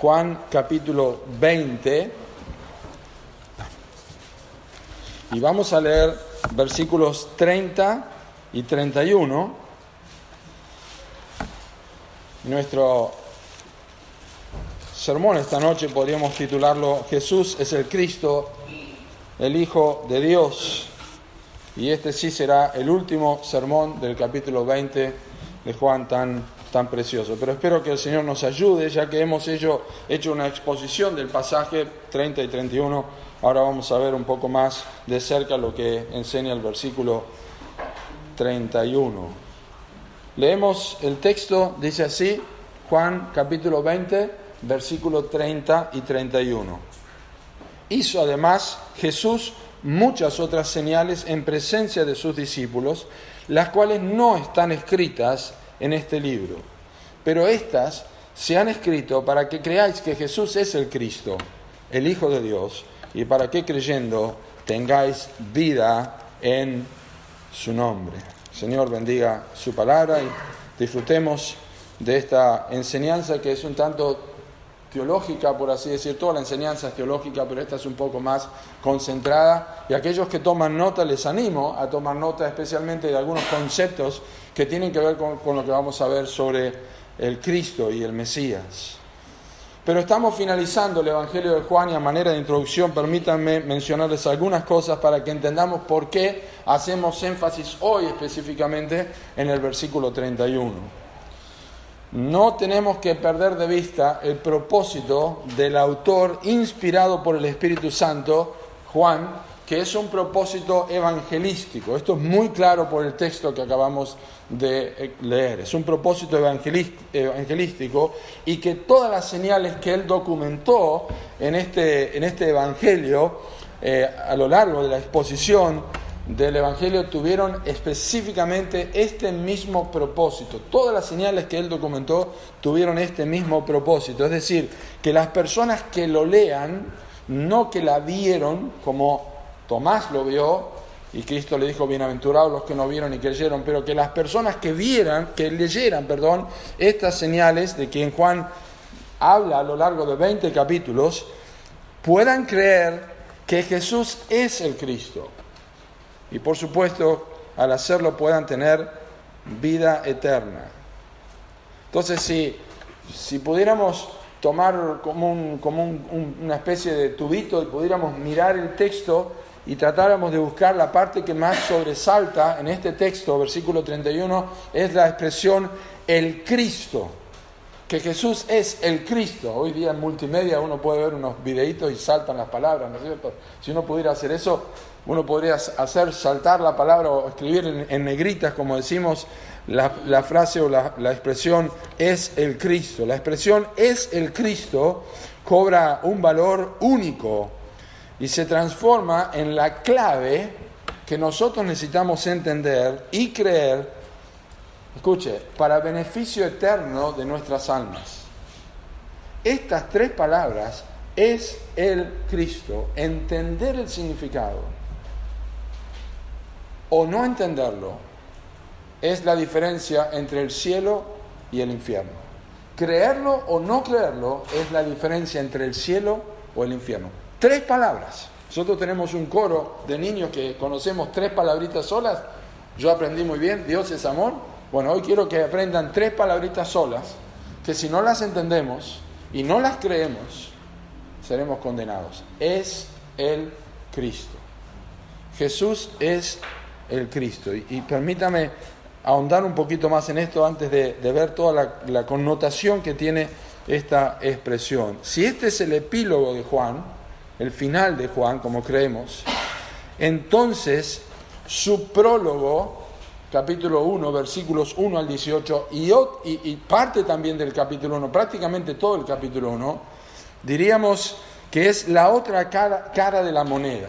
Juan capítulo 20 y vamos a leer versículos 30 y 31. Nuestro sermón esta noche podríamos titularlo Jesús es el Cristo, el Hijo de Dios. Y este sí será el último sermón del capítulo 20 de Juan tan tan precioso. Pero espero que el Señor nos ayude, ya que hemos hecho, hecho una exposición del pasaje 30 y 31. Ahora vamos a ver un poco más de cerca lo que enseña el versículo 31. Leemos el texto, dice así, Juan capítulo 20, versículo 30 y 31. Hizo además Jesús muchas otras señales en presencia de sus discípulos, las cuales no están escritas en este libro. Pero estas se han escrito para que creáis que Jesús es el Cristo, el Hijo de Dios, y para que creyendo tengáis vida en su nombre. Señor bendiga su palabra y disfrutemos de esta enseñanza que es un tanto teológica, por así decir, toda la enseñanza es teológica, pero esta es un poco más concentrada. Y aquellos que toman nota, les animo a tomar nota especialmente de algunos conceptos que tienen que ver con, lo que vamos a ver sobre el Cristo y el Mesías. Pero estamos finalizando el Evangelio de Juan y a manera de introducción permítanme mencionarles algunas cosas para que entendamos por qué hacemos énfasis hoy específicamente en el versículo 31. No tenemos que perder de vista el propósito del autor inspirado por el Espíritu Santo, Juan, que es un propósito evangelístico. Esto es muy claro por el texto que acabamos de leer. Es un propósito evangelístico y que todas las señales que él documentó en este, en este evangelio eh, a lo largo de la exposición del Evangelio tuvieron específicamente este mismo propósito. Todas las señales que él documentó tuvieron este mismo propósito. Es decir, que las personas que lo lean, no que la vieron como Tomás lo vio, y Cristo le dijo, bienaventurados los que no vieron y creyeron, pero que las personas que vieran, que leyeran, perdón, estas señales de quien Juan habla a lo largo de 20 capítulos, puedan creer que Jesús es el Cristo y por supuesto al hacerlo puedan tener vida eterna. Entonces, si, si pudiéramos tomar como, un, como una especie de tubito y pudiéramos mirar el texto y tratáramos de buscar la parte que más sobresalta en este texto, versículo 31, es la expresión el Cristo, que Jesús es el Cristo. Hoy día en multimedia uno puede ver unos videitos y saltan las palabras, ¿no es cierto? Si uno pudiera hacer eso, uno podría hacer saltar la palabra o escribir en, negritas, como decimos, la, frase o la, la, expresión es el Cristo. La expresión es el Cristo cobra un valor único y se transforma en la clave que nosotros necesitamos entender y creer, escuche, para beneficio eterno de nuestras almas. Estas tres palabras es el Cristo, entender el significado o no entenderlo es la diferencia entre el cielo y el infierno. Creerlo o no creerlo es la diferencia entre el cielo o el infierno. Tres palabras. Nosotros tenemos un coro de niños que conocemos tres palabritas solas. Yo aprendí muy bien, Dios es amor. Bueno, hoy quiero que aprendan tres palabritas solas, que si no las entendemos y no las creemos, seremos condenados. Es el Cristo. Jesús es el Cristo. Y, permítame ahondar un poquito más en esto antes de, ver toda la, connotación que tiene esta expresión. Si este es el epílogo de Juan, el final de Juan, como creemos, entonces su prólogo, capítulo 1, versículos 1 al 18, y, y, parte también del capítulo 1, prácticamente todo el capítulo 1, diríamos que es la otra cara, cara de la moneda.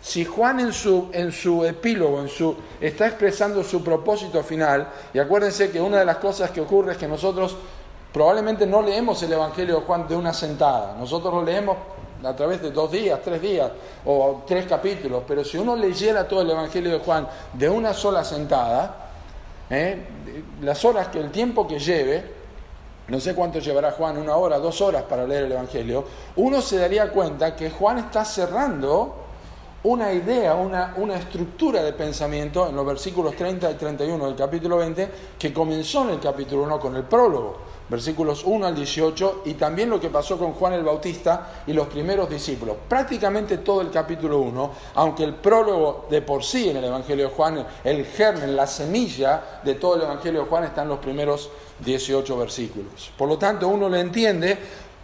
Si Juan en su, en su epílogo, en su, está expresando su propósito final, y acuérdense que una de las cosas que ocurre es que nosotros probablemente no leemos el Evangelio de Juan de una sentada, nosotros lo leemos a través de dos días, tres días o tres capítulos, pero si uno leyera todo el Evangelio de Juan de una sola sentada, ¿eh? las horas que el tiempo que lleve, no sé cuánto llevará Juan, una hora, dos horas para leer el Evangelio, uno se daría cuenta que Juan está cerrando una idea, una, una, estructura de pensamiento en los versículos 30 y 31 del capítulo 20 que comenzó en el capítulo 1 con el prólogo, versículos 1 al 18, y también lo que pasó con Juan el Bautista y los primeros discípulos. Prácticamente todo el capítulo 1, aunque el prólogo de por sí en el Evangelio de Juan, el germen, la semilla de todo el Evangelio de Juan está en los primeros 18 versículos. Por lo tanto, uno lo entiende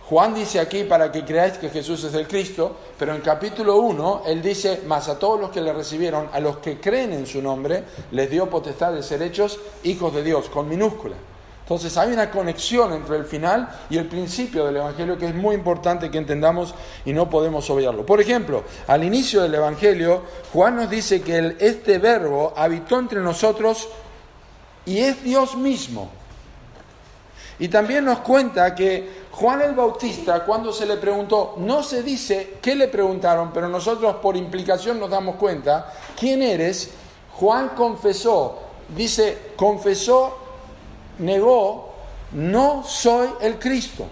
Juan dice aquí para que creáis que Jesús es el Cristo, pero en capítulo 1 él dice, más a todos los que le recibieron, a los que creen en su nombre, les dio potestad de ser hechos hijos de Dios, con minúscula. Entonces hay una conexión entre el final y el principio del Evangelio que es muy importante que entendamos y no podemos obviarlo. Por ejemplo, al inicio del Evangelio, Juan nos dice que este verbo habitó entre nosotros y es Dios mismo. Y también nos cuenta que Juan el Bautista, cuando se le preguntó, no se dice qué le preguntaron, pero nosotros por implicación nos damos cuenta, ¿quién eres? Juan confesó, dice, confesó, negó, no soy el Cristo.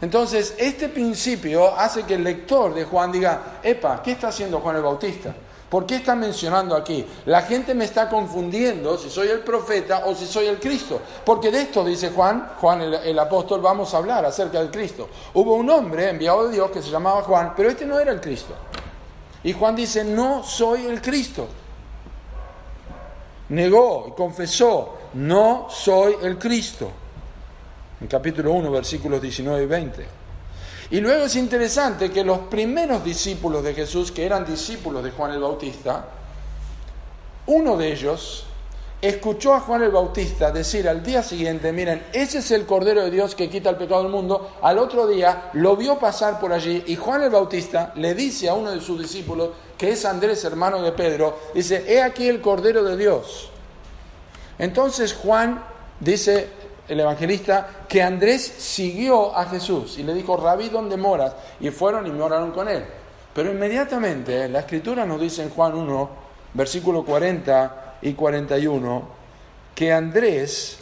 Entonces, este principio hace que el lector de Juan diga, epa, ¿qué está haciendo Juan el Bautista? ¿Por qué está mencionando aquí? La gente me está confundiendo si soy el profeta o si soy el Cristo. Porque de esto, dice Juan, Juan el, apóstol, vamos a hablar acerca del Cristo. Hubo un hombre enviado de Dios que se llamaba Juan, pero este no era el Cristo. Y Juan dice, no soy el Cristo. Negó y confesó, no soy el Cristo. En capítulo 1, versículos 19 y 20. Y luego es interesante que los primeros discípulos de Jesús, que eran discípulos de Juan el Bautista, uno de ellos escuchó a Juan el Bautista decir al día siguiente, miren, ese es el Cordero de Dios que quita el pecado del mundo. Al otro día lo vio pasar por allí y Juan el Bautista le dice a uno de sus discípulos, que es Andrés, hermano de Pedro, dice, he aquí el Cordero de Dios. Entonces Juan dice, el evangelista, que Andrés siguió a Jesús y le dijo, Rabí, ¿dónde moras? Y fueron y moraron con él. Pero inmediatamente la escritura nos dice en Juan 1, versículo 40 y 41, que Andrés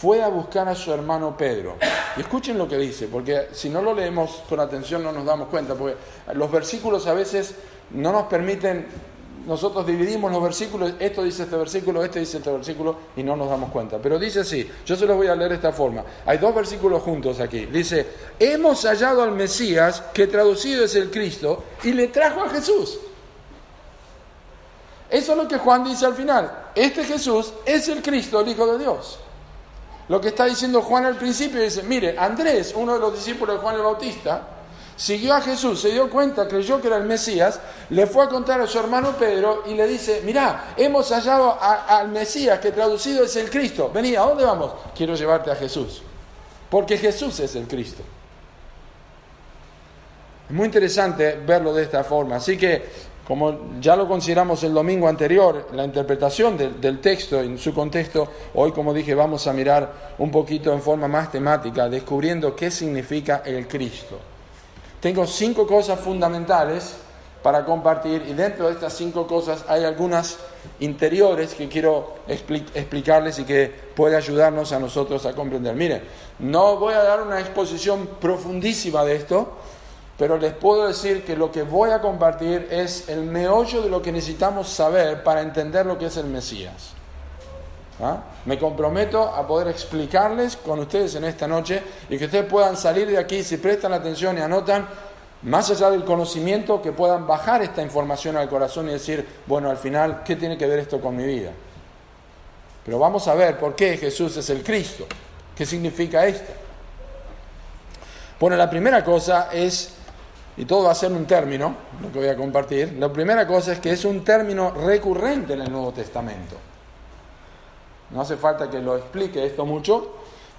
fue a buscar a su hermano Pedro. Y escuchen lo que dice, porque si no lo leemos con atención no nos damos cuenta, porque los versículos a veces no nos permiten nosotros dividimos los versículos, esto dice este versículo, este dice este versículo, y no nos damos cuenta. Pero dice así, yo se los voy a leer de esta forma. Hay dos versículos juntos aquí. Dice, hemos hallado al Mesías, que traducido es el Cristo, y le trajo a Jesús. Eso es lo que Juan dice al final. Este Jesús es el Cristo, el Hijo de Dios. Lo que está diciendo Juan al principio dice, mire, Andrés, uno de los discípulos de Juan el Bautista, siguió a Jesús, se dio cuenta, creyó que era el Mesías, le fue a contar a su hermano Pedro y le dice, mirá, hemos hallado al Mesías, que traducido es el Cristo. Vení, ¿a dónde vamos? Quiero llevarte a Jesús, porque Jesús es el Cristo. Es muy interesante verlo de esta forma. Así que, como ya lo consideramos el domingo anterior, la interpretación del texto en su contexto, hoy, como dije, vamos a mirar un poquito en forma más temática, descubriendo qué significa el Cristo. Tengo cinco cosas fundamentales para compartir y dentro de estas cinco cosas hay algunas interiores que quiero explicarles y que puede ayudarnos a nosotros a comprender. Miren, no voy a dar una exposición profundísima de esto, pero les puedo decir que lo que voy a compartir es el meollo de lo que necesitamos saber para entender lo que es el Mesías. ¿Ah? Me comprometo a poder explicarles con ustedes en esta noche y que ustedes puedan salir de aquí, si prestan atención y anotan, más allá del conocimiento, que puedan bajar esta información al corazón y decir, bueno, al final, ¿qué tiene que ver esto con mi vida? Pero vamos a ver por qué Jesús es el Cristo. ¿Qué significa esto? Bueno, la primera cosa es, y todo va a ser un término, lo que voy a compartir, la primera cosa es que es un término recurrente en el Nuevo Testamento. No hace falta que lo explique esto mucho,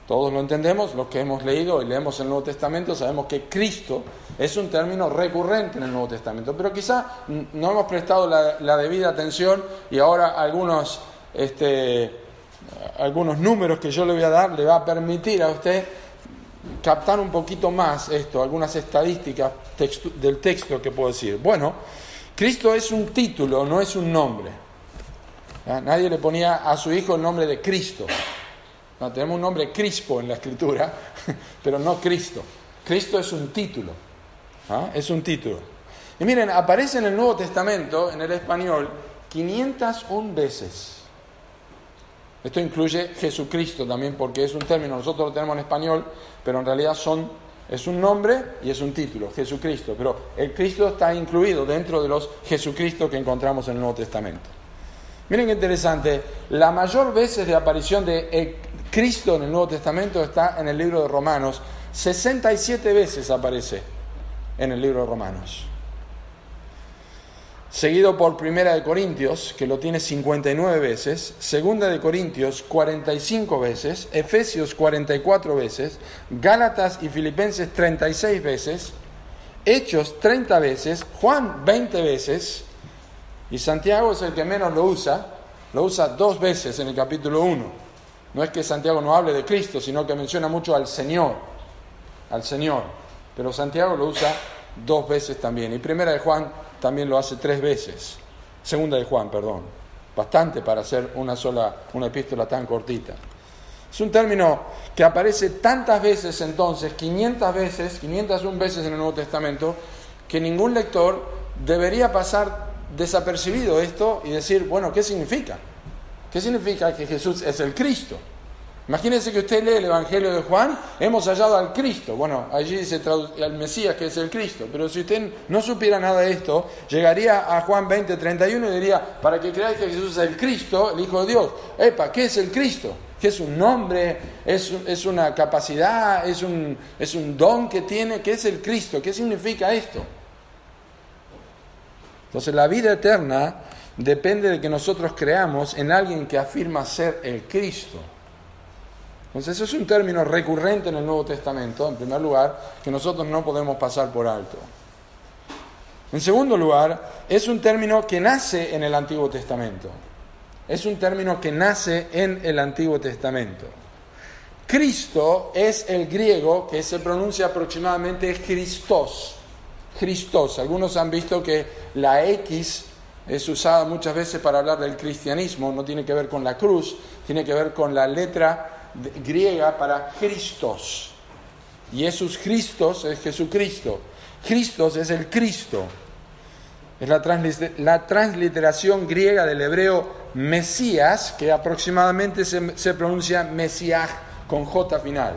todos lo entendemos, los que hemos leído y leemos el Nuevo Testamento sabemos que Cristo es un término recurrente en el Nuevo Testamento, pero quizá no hemos prestado la, debida atención y ahora algunos, este, algunos números que yo le voy a dar le va a permitir a usted captar un poquito más esto, algunas estadísticas del texto que puedo decir. Bueno, Cristo es un título, no es un nombre. Nadie le ponía a su hijo el nombre de Cristo. tenemos un nombre Crispo en la escritura, pero no Cristo. Cristo es un título. ¿ah? Es un título. Y miren, aparece en el Nuevo Testamento, en el español, 501 veces. Esto incluye Jesucristo también, porque es un término, nosotros lo tenemos en español, pero en realidad son, es un nombre y es un título, Jesucristo. Pero el Cristo está incluido dentro de los Jesucristo que encontramos en el Nuevo Testamento. Miren qué interesante, la mayor veces de aparición de Cristo en el Nuevo Testamento está en el libro de Romanos. 67 veces aparece en el libro de Romanos. Seguido por Primera de Corintios, que lo tiene 59 veces, Segunda de Corintios 45 veces, Efesios 44 veces, Gálatas y Filipenses 36 veces, Hechos 30 veces, Juan 20 veces, y Santiago es el que menos lo usa, lo usa dos veces en el capítulo 1. No es que Santiago no hable de Cristo, sino que menciona mucho al Señor, al Señor, pero Santiago lo usa dos veces también. Y Primera de Juan también lo hace tres veces. Segunda de Juan, perdón. Bastante para hacer una sola, una epístola tan cortita. Es un término que aparece tantas veces entonces, 500 veces, 501 veces en el Nuevo Testamento, que ningún lector debería pasar desapercibido esto y decir, bueno, ¿qué significa? ¿Qué significa que Jesús es el Cristo? Imagínense que usted lee el Evangelio de Juan, hemos hallado al Cristo. Bueno, allí dice al Mesías que es el Cristo. Pero si usted no supiera nada de esto, llegaría a Juan 20, 31 y diría, para que creáis que Jesús es el Cristo, el Hijo de Dios. Epa, ¿qué es el Cristo? ¿Qué es un nombre? ¿Es, es una capacidad? ¿Es un, ¿Es un don que tiene? ¿Qué es el Cristo? ¿Qué significa esto? Entonces la vida eterna depende de que nosotros creamos en alguien que afirma ser el Cristo. Entonces eso es un término recurrente en el Nuevo Testamento, en primer lugar, que nosotros no podemos pasar por alto. En segundo lugar, es un término que nace en el Antiguo Testamento. Es un término que nace en el Antiguo Testamento. Cristo es el griego que se pronuncia aproximadamente Christos. Christos. Algunos han visto que la X es usada muchas veces para hablar del cristianismo, no tiene que ver con la cruz, tiene que ver con la letra griega para Christos. Jesús Christos es Jesucristo. Christos es el Cristo. Es la, transliteración griega del hebreo Mesías, que aproximadamente se, pronuncia Mesías con J final.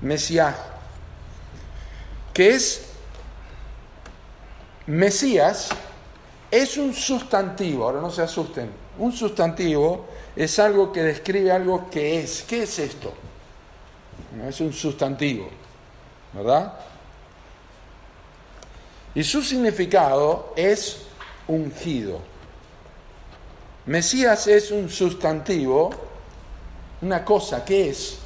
Mesías. Que es Mesías, es un sustantivo, ahora no se asusten, un sustantivo es algo que describe algo que es. ¿Qué es esto? Es un sustantivo, ¿verdad? Y su significado es ungido. Mesías es un sustantivo, una cosa, ¿qué es?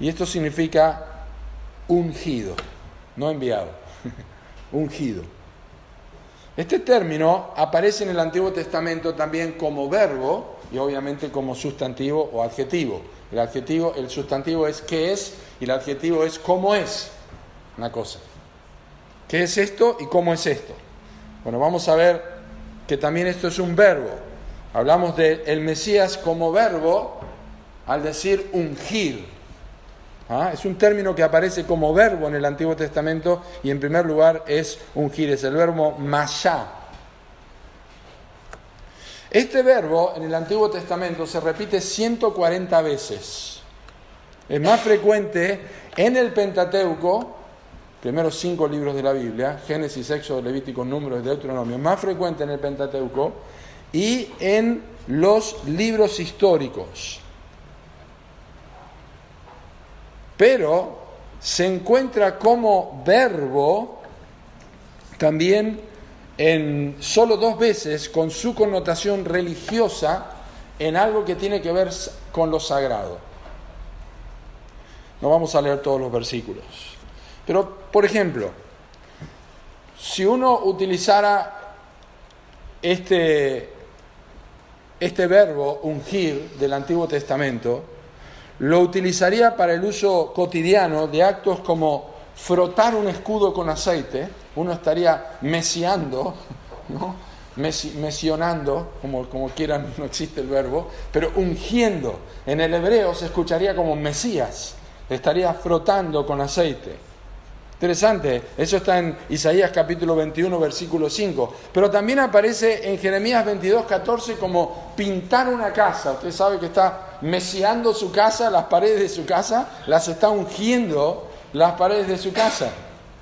Y esto significa ungido, no enviado, ungido. Este término aparece en el Antiguo Testamento también como verbo y obviamente como sustantivo o adjetivo. El adjetivo, el sustantivo es qué es y el adjetivo es cómo es una cosa. ¿Qué es esto y cómo es esto? Bueno, vamos a ver que también esto es un verbo. Hablamos de el Mesías como verbo al decir ungir. ¿Ah? Es un término que aparece como verbo en el Antiguo Testamento y en primer lugar es ungir, es el verbo mashá, este verbo en el Antiguo Testamento se repite 140 veces. Es más frecuente en el Pentateuco, primeros cinco libros de la Biblia, Génesis, Éxodo, Levítico, Números y Deuteronomio, más frecuente en el Pentateuco y en los libros históricos. Pero se encuentra como verbo también en solo dos veces con su connotación religiosa en algo que tiene que ver con lo sagrado. No vamos a leer todos los versículos. Pero, por ejemplo, si uno utilizara este, este verbo ungir del Antiguo Testamento, lo utilizaría para el uso cotidiano de actos como frotar un escudo con aceite, uno estaría mesiando, ¿no? mesionando, como, como quieran, no existe el verbo, pero ungiendo. En el hebreo se escucharía como Mesías, estaría frotando con aceite. Interesante, eso está en Isaías capítulo 21, versículo 5. Pero también aparece en Jeremías 22, 14 como pintar una casa. Usted sabe que está mesiando su casa, las paredes de su casa, las está ungiendo las paredes de su casa.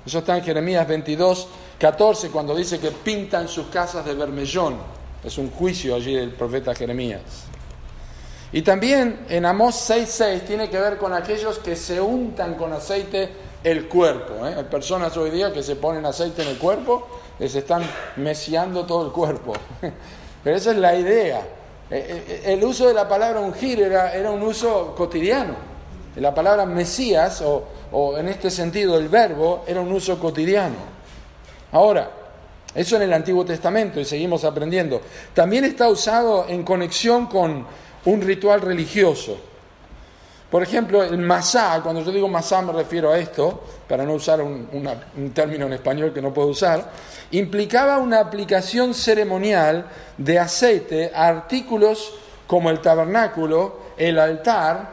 Eso está en Jeremías 22, 14, cuando dice que pintan sus casas de vermellón. Es un juicio allí del profeta Jeremías. Y también en Amós 6.6 tiene que ver con aquellos que se untan con aceite el cuerpo. ¿eh? Hay personas hoy día que se ponen aceite en el cuerpo, les están mesiando todo el cuerpo. Pero esa es la idea. Eh, eh, el uso de la palabra ungir era, era un uso cotidiano. La palabra Mesías, o, o en este sentido el verbo, era un uso cotidiano. Ahora, eso en el Antiguo Testamento y seguimos aprendiendo. También está usado en conexión con un ritual religioso. Por ejemplo, el masá, cuando yo digo masá me refiero a esto, para no usar un, término en español que no puedo usar, implicaba una aplicación ceremonial de aceite a artículos como el tabernáculo, el altar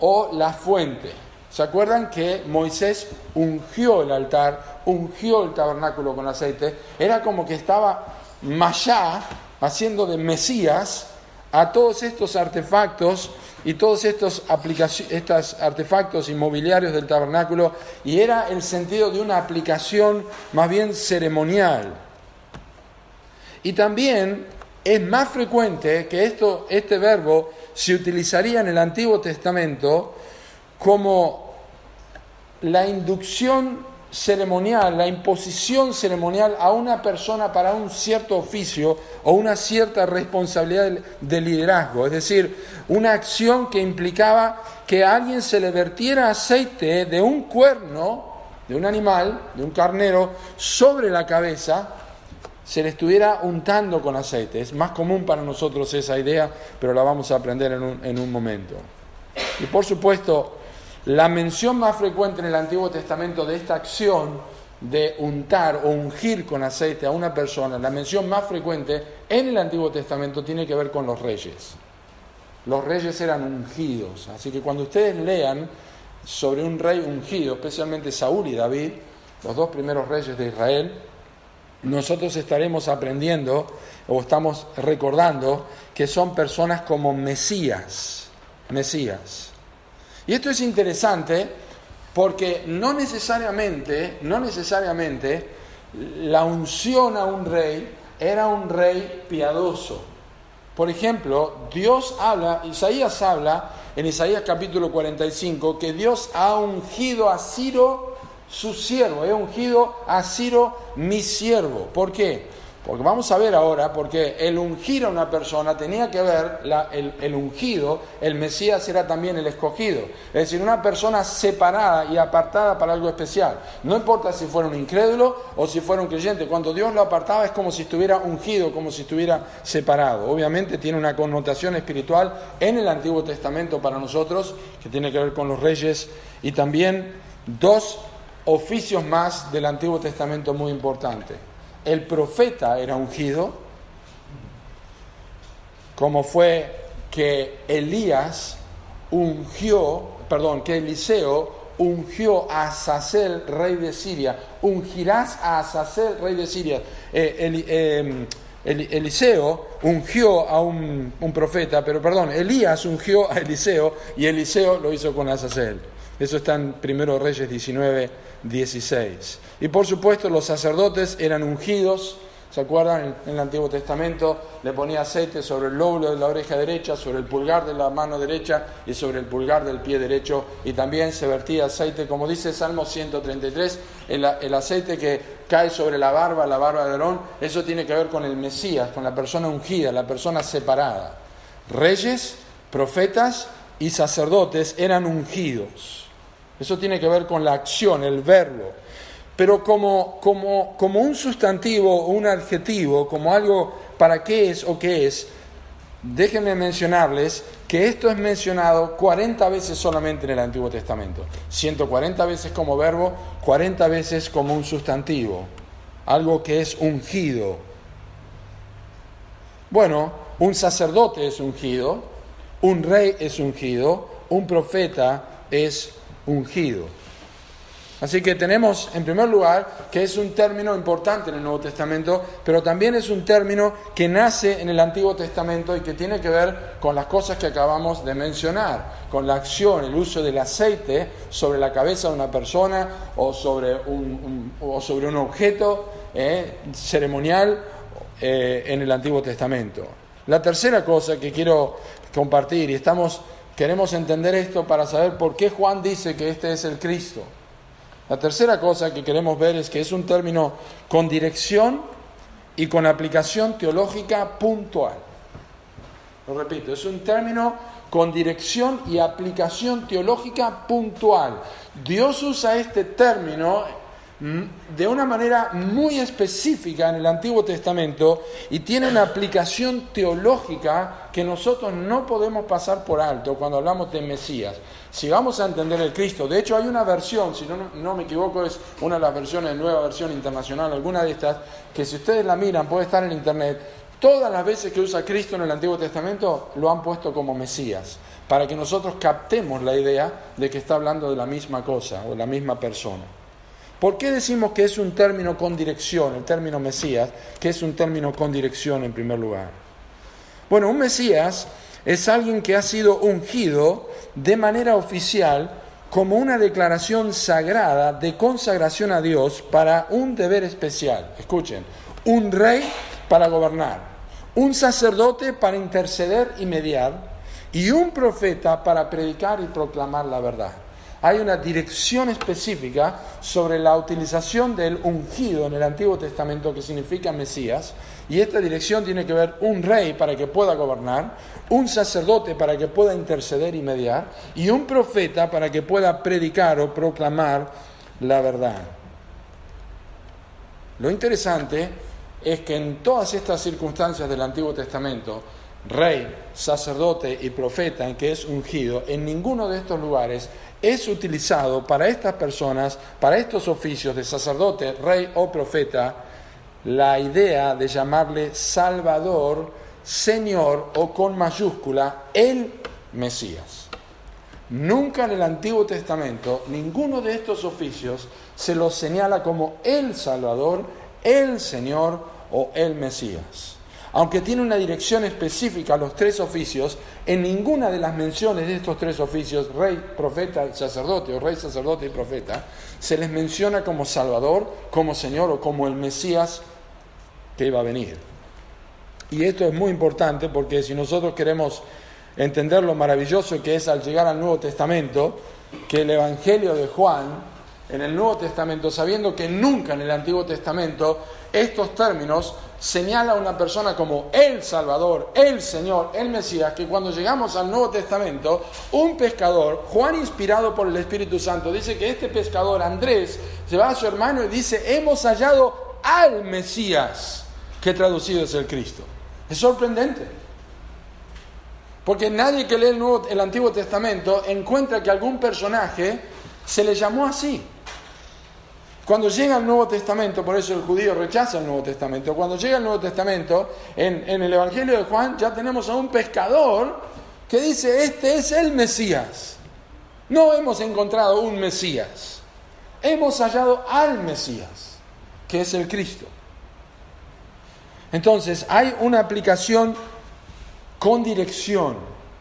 o la fuente. ¿Se acuerdan que Moisés ungió el altar, ungió el tabernáculo con aceite? Era como que estaba masá, haciendo de Mesías, a todos estos artefactos y todos estos, estos artefactos inmobiliarios del tabernáculo, y era el sentido de una aplicación más bien ceremonial. Y también es más frecuente que esto, este verbo se utilizaría en el Antiguo Testamento como la inducción ceremonial, la imposición ceremonial a una persona para un cierto oficio o una cierta responsabilidad de liderazgo, es decir, una acción que implicaba que a alguien se le vertiera aceite de un cuerno, de un animal, de un carnero, sobre la cabeza, se le estuviera untando con aceite. Es más común para nosotros esa idea, pero la vamos a aprender en un, en un momento. Y por supuesto, la mención más frecuente en el Antiguo Testamento de esta acción de untar o ungir con aceite a una persona, la mención más frecuente en el Antiguo Testamento tiene que ver con los reyes. Los reyes eran ungidos, así que cuando ustedes lean sobre un rey ungido, especialmente Saúl y David, los dos primeros reyes de Israel, nosotros estaremos aprendiendo o estamos recordando que son personas como Mesías, Mesías. Y esto es interesante porque no necesariamente, no necesariamente la unción a un rey era un rey piadoso. Por ejemplo, Dios habla, Isaías habla en Isaías capítulo 45 que Dios ha ungido a Ciro su siervo, ha ungido a Ciro mi siervo. ¿Por qué? Porque vamos a ver ahora, porque el ungir a una persona tenía que ver, el, ungido, el Mesías era también el escogido. Es decir, una persona separada y apartada para algo especial. No importa si fuera un incrédulo o si fuera un creyente, cuando Dios lo apartaba es como si estuviera ungido, como si estuviera separado. Obviamente tiene una connotación espiritual en el Antiguo Testamento para nosotros, que tiene que ver con los reyes, y también dos oficios más del Antiguo Testamento muy importantes el profeta era ungido, como fue que Elías ungió, perdón, que Eliseo ungió a Azazel, rey de Siria. Ungirás a Azazel, rey de Siria. Eh, em, Eliseo ungió a un, profeta, pero perdón, Elías ungió a Eliseo y Eliseo lo hizo con Azazel. Eso está en 1 Reyes 19, 16. Y por supuesto los sacerdotes eran ungidos, ¿se acuerdan? En el Antiguo Testamento le ponía aceite sobre el lóbulo de la oreja derecha, sobre el pulgar de la mano derecha y sobre el pulgar del pie derecho. Y también se vertía aceite, como dice Salmo 133, el, el aceite que cae sobre la barba, la barba de Aarón, eso tiene que ver con el Mesías, con la persona ungida, la persona separada. Reyes, profetas y sacerdotes eran ungidos. Eso tiene que ver con la acción, el verbo. Pero como, un sustantivo o un adjetivo, como algo para qué es o qué es, déjenme mencionarles que esto es mencionado 40 veces solamente en el Antiguo Testamento. 140 veces como verbo, 40 veces como un sustantivo. Algo que es ungido. Bueno, un sacerdote es ungido, un rey es ungido, un profeta es ungido. Así que tenemos, en primer lugar, que es un término importante en el Nuevo Testamento, pero también es un término que nace en el Antiguo Testamento y que tiene que ver con las cosas que acabamos de mencionar, con la acción, el uso del aceite sobre la cabeza de una persona o sobre un, o sobre un objeto eh, ceremonial eh, en el Antiguo Testamento. La tercera cosa que quiero compartir, y estamos, queremos entender esto para saber por qué Juan dice que este es el Cristo. La tercera cosa que queremos ver es que es un término con dirección y con aplicación teológica puntual. Lo repito, es un término con dirección y aplicación teológica puntual. Dios usa este término de una manera muy específica en el Antiguo Testamento y tiene una aplicación teológica que nosotros no podemos pasar por alto cuando hablamos de Mesías. Si vamos a entender el Cristo, de hecho hay una versión, si no, no me equivoco es una de las versiones, nueva versión internacional, alguna de estas, que si ustedes la miran puede estar en internet, todas las veces que usa Cristo en el Antiguo Testamento lo han puesto como Mesías, para que nosotros captemos la idea de que está hablando de la misma cosa o de la misma persona. ¿Por qué decimos que es un término con dirección, el término Mesías, que es un término con dirección en primer lugar? Bueno, un Mesías es alguien que ha sido ungido de manera oficial como una declaración sagrada de consagración a Dios para un deber especial. Escuchen, un rey para gobernar, un sacerdote para interceder y mediar y un profeta para predicar y proclamar la verdad hay una dirección específica sobre la utilización del ungido en el Antiguo Testamento que significa Mesías, y esta dirección tiene que ver un rey para que pueda gobernar, un sacerdote para que pueda interceder y mediar, y un profeta para que pueda predicar o proclamar la verdad. Lo interesante es que en todas estas circunstancias del Antiguo Testamento, rey, sacerdote y profeta en que es ungido, en ninguno de estos lugares es utilizado para estas personas, para estos oficios de sacerdote, rey o profeta, la idea de llamarle Salvador, Señor o con mayúscula el Mesías. Nunca en el Antiguo Testamento ninguno de estos oficios se los señala como el Salvador, el Señor o el Mesías aunque tiene una dirección específica a los tres oficios, en ninguna de las menciones de estos tres oficios, rey, profeta, sacerdote o rey, sacerdote y profeta, se les menciona como Salvador, como Señor o como el Mesías que iba a venir. Y esto es muy importante porque si nosotros queremos entender lo maravilloso que es al llegar al Nuevo Testamento, que el Evangelio de Juan, en el Nuevo Testamento, sabiendo que nunca en el Antiguo Testamento estos términos señala a una persona como el Salvador, el Señor, el Mesías, que cuando llegamos al Nuevo Testamento, un pescador, Juan inspirado por el Espíritu Santo, dice que este pescador, Andrés, se va a su hermano y dice, hemos hallado al Mesías, que traducido es el Cristo. Es sorprendente. Porque nadie que lee el, el Antiguo Testamento encuentra que algún personaje se le llamó así. Cuando llega el Nuevo Testamento, por eso el judío rechaza el Nuevo Testamento, cuando llega el Nuevo Testamento, en, el Evangelio de Juan ya tenemos a un pescador que dice, este es el Mesías. No hemos encontrado un Mesías, hemos hallado al Mesías, que es el Cristo. Entonces, hay una aplicación con dirección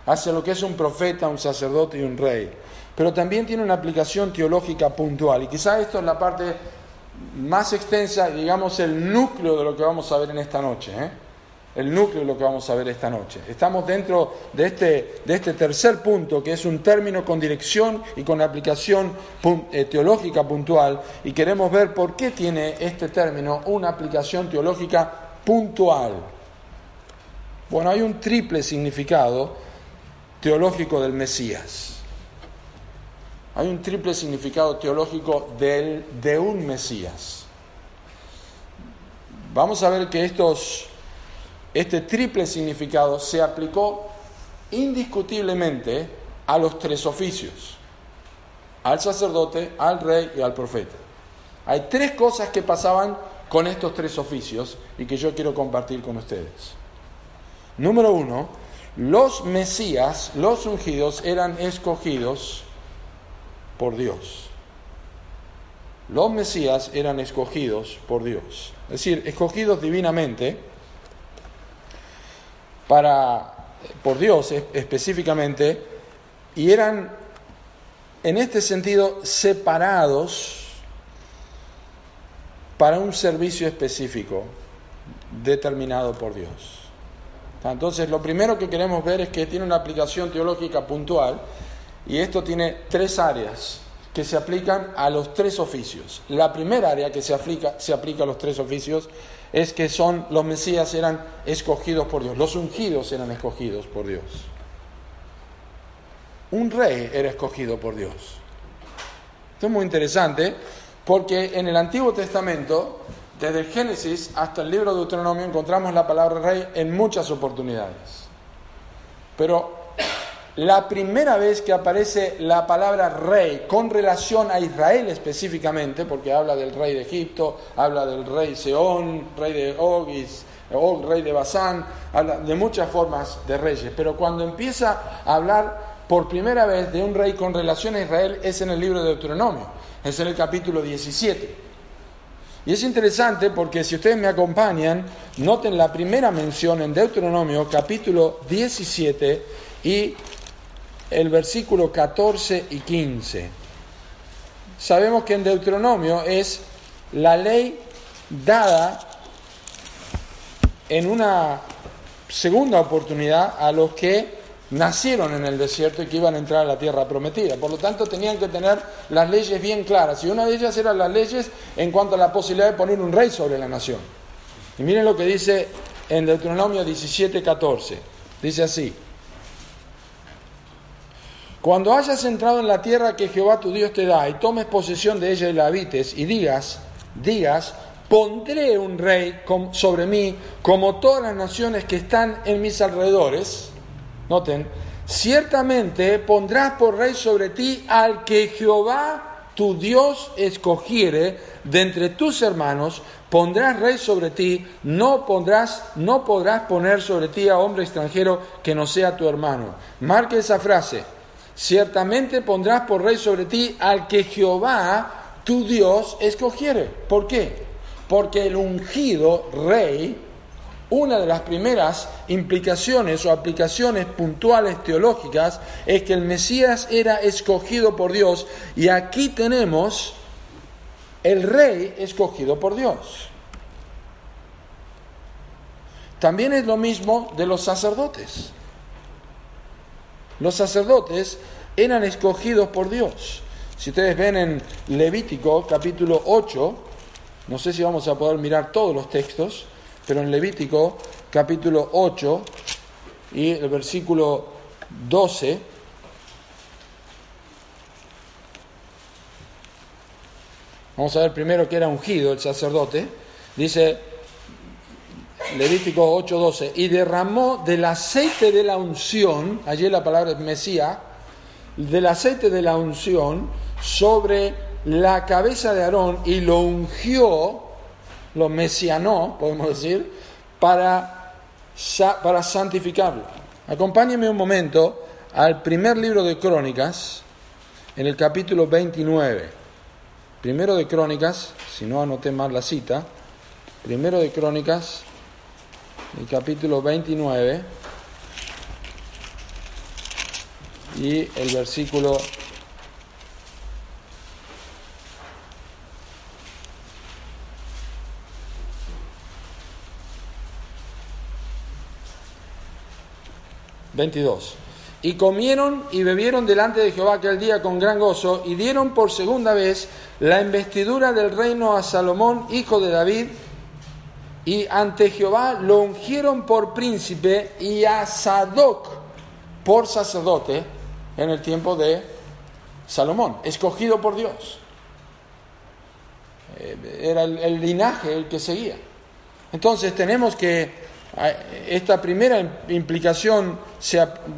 hacia lo que es un profeta, un sacerdote y un rey pero también tiene una aplicación teológica puntual. Y quizá esto es la parte más extensa, digamos, el núcleo de lo que vamos a ver en esta noche. ¿eh? El núcleo de lo que vamos a ver esta noche. Estamos dentro de este, de este tercer punto, que es un término con dirección y con aplicación eh, teológica puntual, y queremos ver por qué tiene este término una aplicación teológica puntual. Bueno, hay un triple significado teológico del Mesías. Hay un triple significado teológico del, de un Mesías. Vamos a ver que estos, este triple significado se aplicó indiscutiblemente a los tres oficios, al sacerdote, al rey y al profeta. Hay tres cosas que pasaban con estos tres oficios y que yo quiero compartir con ustedes. Número uno, los Mesías, los ungidos, eran escogidos por Dios. Los Mesías eran escogidos por Dios. Es decir, escogidos divinamente para, por Dios específicamente, y eran en este sentido separados para un servicio específico determinado por Dios. Entonces, lo primero que queremos ver es que tiene una aplicación teológica puntual y esto tiene tres áreas que se aplican a los tres oficios. La primera área que se aplica, se aplica a los tres oficios es que son los Mesías eran escogidos por Dios, los ungidos eran escogidos por Dios. Un rey era escogido por Dios. Esto es muy interesante porque en el Antiguo Testamento, desde el Génesis hasta el libro de Deuteronomio, encontramos la palabra rey en muchas oportunidades. Pero la primera vez que aparece la palabra rey con relación a Israel específicamente, porque habla del rey de Egipto, habla del rey Seón, rey de Ogis, Og, rey de Basán, habla de muchas formas de reyes, pero cuando empieza a hablar por primera vez de un rey con relación a Israel es en el libro de Deuteronomio, es en el capítulo 17. Y es interesante porque si ustedes me acompañan, noten la primera mención en Deuteronomio, capítulo 17 y el versículo 14 y 15. Sabemos que en Deuteronomio es la ley dada en una segunda oportunidad a los que nacieron en el desierto y que iban a entrar a la tierra prometida. Por lo tanto, tenían que tener las leyes bien claras. Y una de ellas eran las leyes en cuanto a la posibilidad de poner un rey sobre la nación. Y miren lo que dice en Deuteronomio 17, 14. Dice así. Cuando hayas entrado en la tierra que Jehová tu Dios te da y tomes posesión de ella y la habites y digas, digas, pondré un rey sobre mí como todas las naciones que están en mis alrededores, Noten, ciertamente pondrás por rey sobre ti al que Jehová tu Dios escogiere de entre tus hermanos, pondrás rey sobre ti, no pondrás, no podrás poner sobre ti a hombre extranjero que no sea tu hermano. Marque esa frase. Ciertamente pondrás por rey sobre ti al que Jehová tu Dios escogiere. ¿Por qué? Porque el ungido rey una de las primeras implicaciones o aplicaciones puntuales teológicas es que el Mesías era escogido por Dios y aquí tenemos el rey escogido por Dios. También es lo mismo de los sacerdotes. Los sacerdotes eran escogidos por Dios. Si ustedes ven en Levítico capítulo 8, no sé si vamos a poder mirar todos los textos, pero en Levítico capítulo 8 y el versículo 12, vamos a ver primero que era ungido el sacerdote, dice Levítico 8:12, y derramó del aceite de la unción, allí la palabra es Mesías, del aceite de la unción sobre la cabeza de Aarón y lo ungió lo mesianó, podemos decir, para, para santificarlo. Acompáñenme un momento al primer libro de Crónicas, en el capítulo 29. Primero de Crónicas, si no anoté mal la cita, primero de Crónicas, el capítulo 29 y el versículo 22. Y comieron y bebieron delante de Jehová aquel día con gran gozo y dieron por segunda vez la investidura del reino a Salomón, hijo de David, y ante Jehová lo ungieron por príncipe y a Sadoc por sacerdote en el tiempo de Salomón, escogido por Dios. Eh, era el linaje el que seguía. Entonces tenemos que esta primera implicación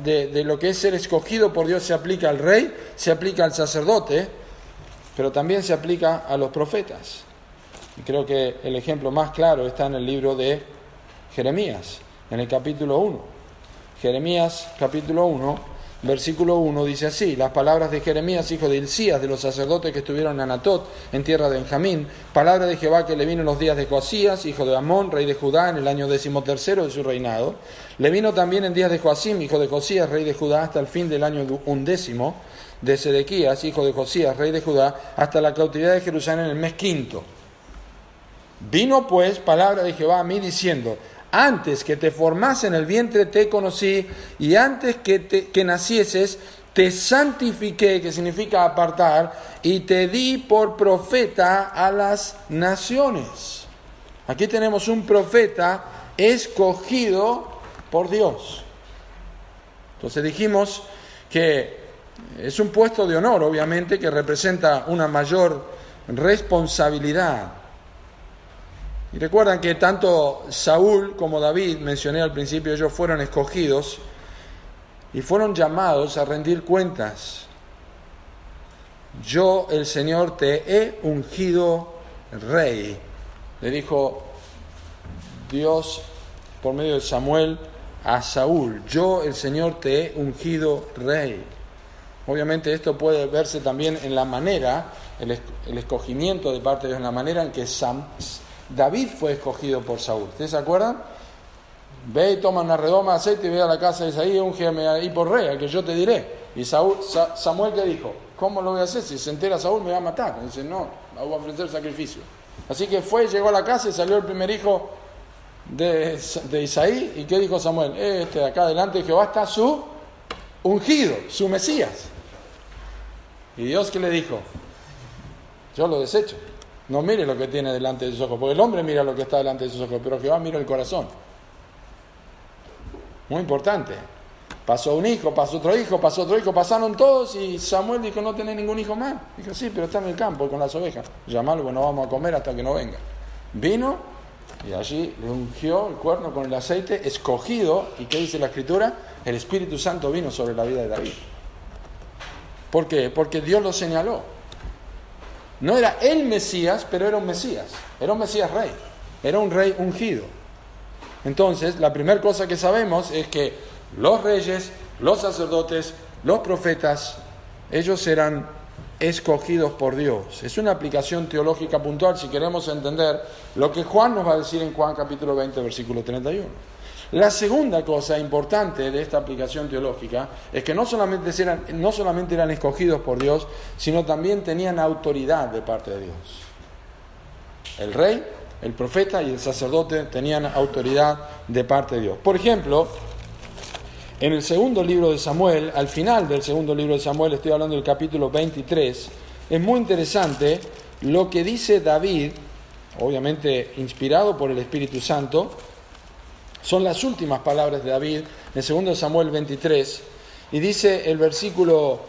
de, lo que es ser escogido por Dios se aplica al rey, se aplica al sacerdote, pero también se aplica a los profetas. Creo que el ejemplo más claro está en el libro de Jeremías. en el capítulo 1. Jeremías capítulo 1, versículo 1 dice así, las palabras de Jeremías, hijo de Hilcías, de los sacerdotes que estuvieron en Anatot, en tierra de Benjamín, palabra de Jehová que le vino en los días de Joasías, hijo de Amón, rey de Judá, en el año decimotercero de su reinado. Le vino también en días de Joacim, hijo de Josías, rey de Judá, hasta el fin del año undécimo de Sedequías, hijo de Josías, rey de Judá, hasta la cautividad de Jerusalén en el mes quinto. Vino pues palabra de Jehová a mí diciendo, antes que te formase en el vientre te conocí y antes que, te, que nacieses te santifiqué, que significa apartar, y te di por profeta a las naciones. Aquí tenemos un profeta escogido por Dios. Entonces dijimos que es un puesto de honor, obviamente, que representa una mayor responsabilidad. Y recuerdan que tanto Saúl como David, mencioné al principio, ellos fueron escogidos y fueron llamados a rendir cuentas. Yo, el Señor, te he ungido rey, le dijo Dios por medio de Samuel a Saúl. Yo, el Señor, te he ungido rey. Obviamente esto puede verse también en la manera, el, escogimiento de parte de Dios, en la manera en que Sam, David fue escogido por Saúl. ¿Ustedes se acuerdan? Ve y toma una redoma de aceite y ve a la casa de Isaí, ungeme ahí por rey, que yo te diré. Y Saúl, Samuel le dijo, ¿cómo lo voy a hacer? Si se entera Saúl me va a matar. dice, no, voy a ofrecer sacrificio. Así que fue, llegó a la casa y salió el primer hijo de, de Isaí. ¿Y qué dijo Samuel? Este de acá adelante Jehová está su ungido, su Mesías. ¿Y Dios qué le dijo? Yo lo desecho. No mire lo que tiene delante de sus ojos, porque el hombre mira lo que está delante de sus ojos, pero Jehová mira el corazón. Muy importante. Pasó un hijo, pasó otro hijo, pasó otro hijo, pasaron todos y Samuel dijo, no tenés ningún hijo más. Dijo, sí, pero está en el campo con las ovejas. Llamalo, bueno, vamos a comer hasta que no venga. Vino y allí le ungió el cuerno con el aceite, escogido, ¿y qué dice la escritura? El Espíritu Santo vino sobre la vida de David. ¿Por qué? Porque Dios lo señaló. No era el Mesías, pero era un Mesías. Era un Mesías rey. Era un rey ungido. Entonces, la primera cosa que sabemos es que los reyes, los sacerdotes, los profetas, ellos eran escogidos por Dios. Es una aplicación teológica puntual si queremos entender lo que Juan nos va a decir en Juan capítulo 20, versículo 31. La segunda cosa importante de esta aplicación teológica es que no solamente, eran, no solamente eran escogidos por Dios, sino también tenían autoridad de parte de Dios. El rey, el profeta y el sacerdote tenían autoridad de parte de Dios. Por ejemplo, en el segundo libro de Samuel, al final del segundo libro de Samuel, estoy hablando del capítulo 23, es muy interesante lo que dice David, obviamente inspirado por el Espíritu Santo, son las últimas palabras de David en 2 Samuel 23 y dice el versículo,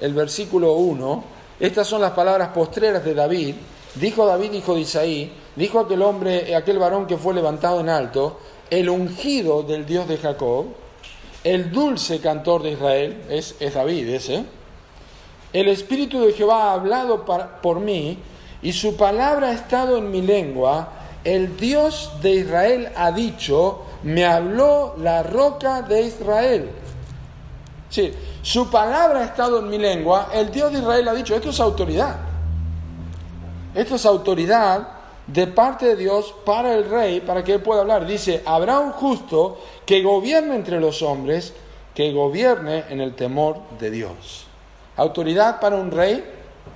el versículo 1, estas son las palabras postreras de David, dijo David, hijo de Isaí, dijo aquel hombre, aquel varón que fue levantado en alto, el ungido del Dios de Jacob, el dulce cantor de Israel, es, es David ese, el Espíritu de Jehová ha hablado por mí y su palabra ha estado en mi lengua, el Dios de Israel ha dicho, me habló la roca de Israel. Sí, su palabra ha estado en mi lengua, el Dios de Israel ha dicho, esto es autoridad. Esto es autoridad de parte de Dios para el rey, para que él pueda hablar. Dice, habrá un justo que gobierne entre los hombres, que gobierne en el temor de Dios. Autoridad para un rey,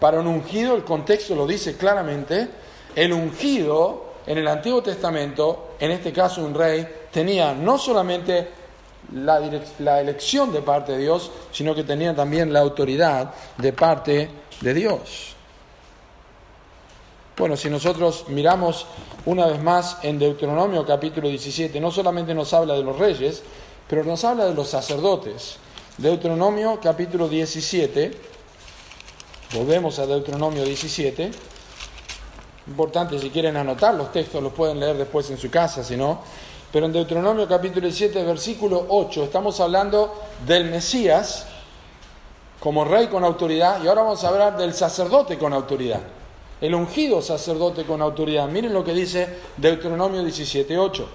para un ungido, el contexto lo dice claramente, el ungido en el Antiguo Testamento, en este caso un rey, tenía no solamente la, la, elección de parte de Dios, sino que tenía también la autoridad de parte de Dios. Bueno, si nosotros miramos una vez más en Deuteronomio capítulo 17, no solamente nos habla de los reyes, pero nos habla de los sacerdotes. Deuteronomio capítulo 17, volvemos a Deuteronomio 17, importante si quieren anotar los textos, los pueden leer después en su casa, si no, pero en Deuteronomio capítulo 7, versículo 8, estamos hablando del Mesías como rey con autoridad y ahora vamos a hablar del sacerdote con autoridad. El ungido sacerdote con autoridad. Miren lo que dice Deuteronomio 17, 8.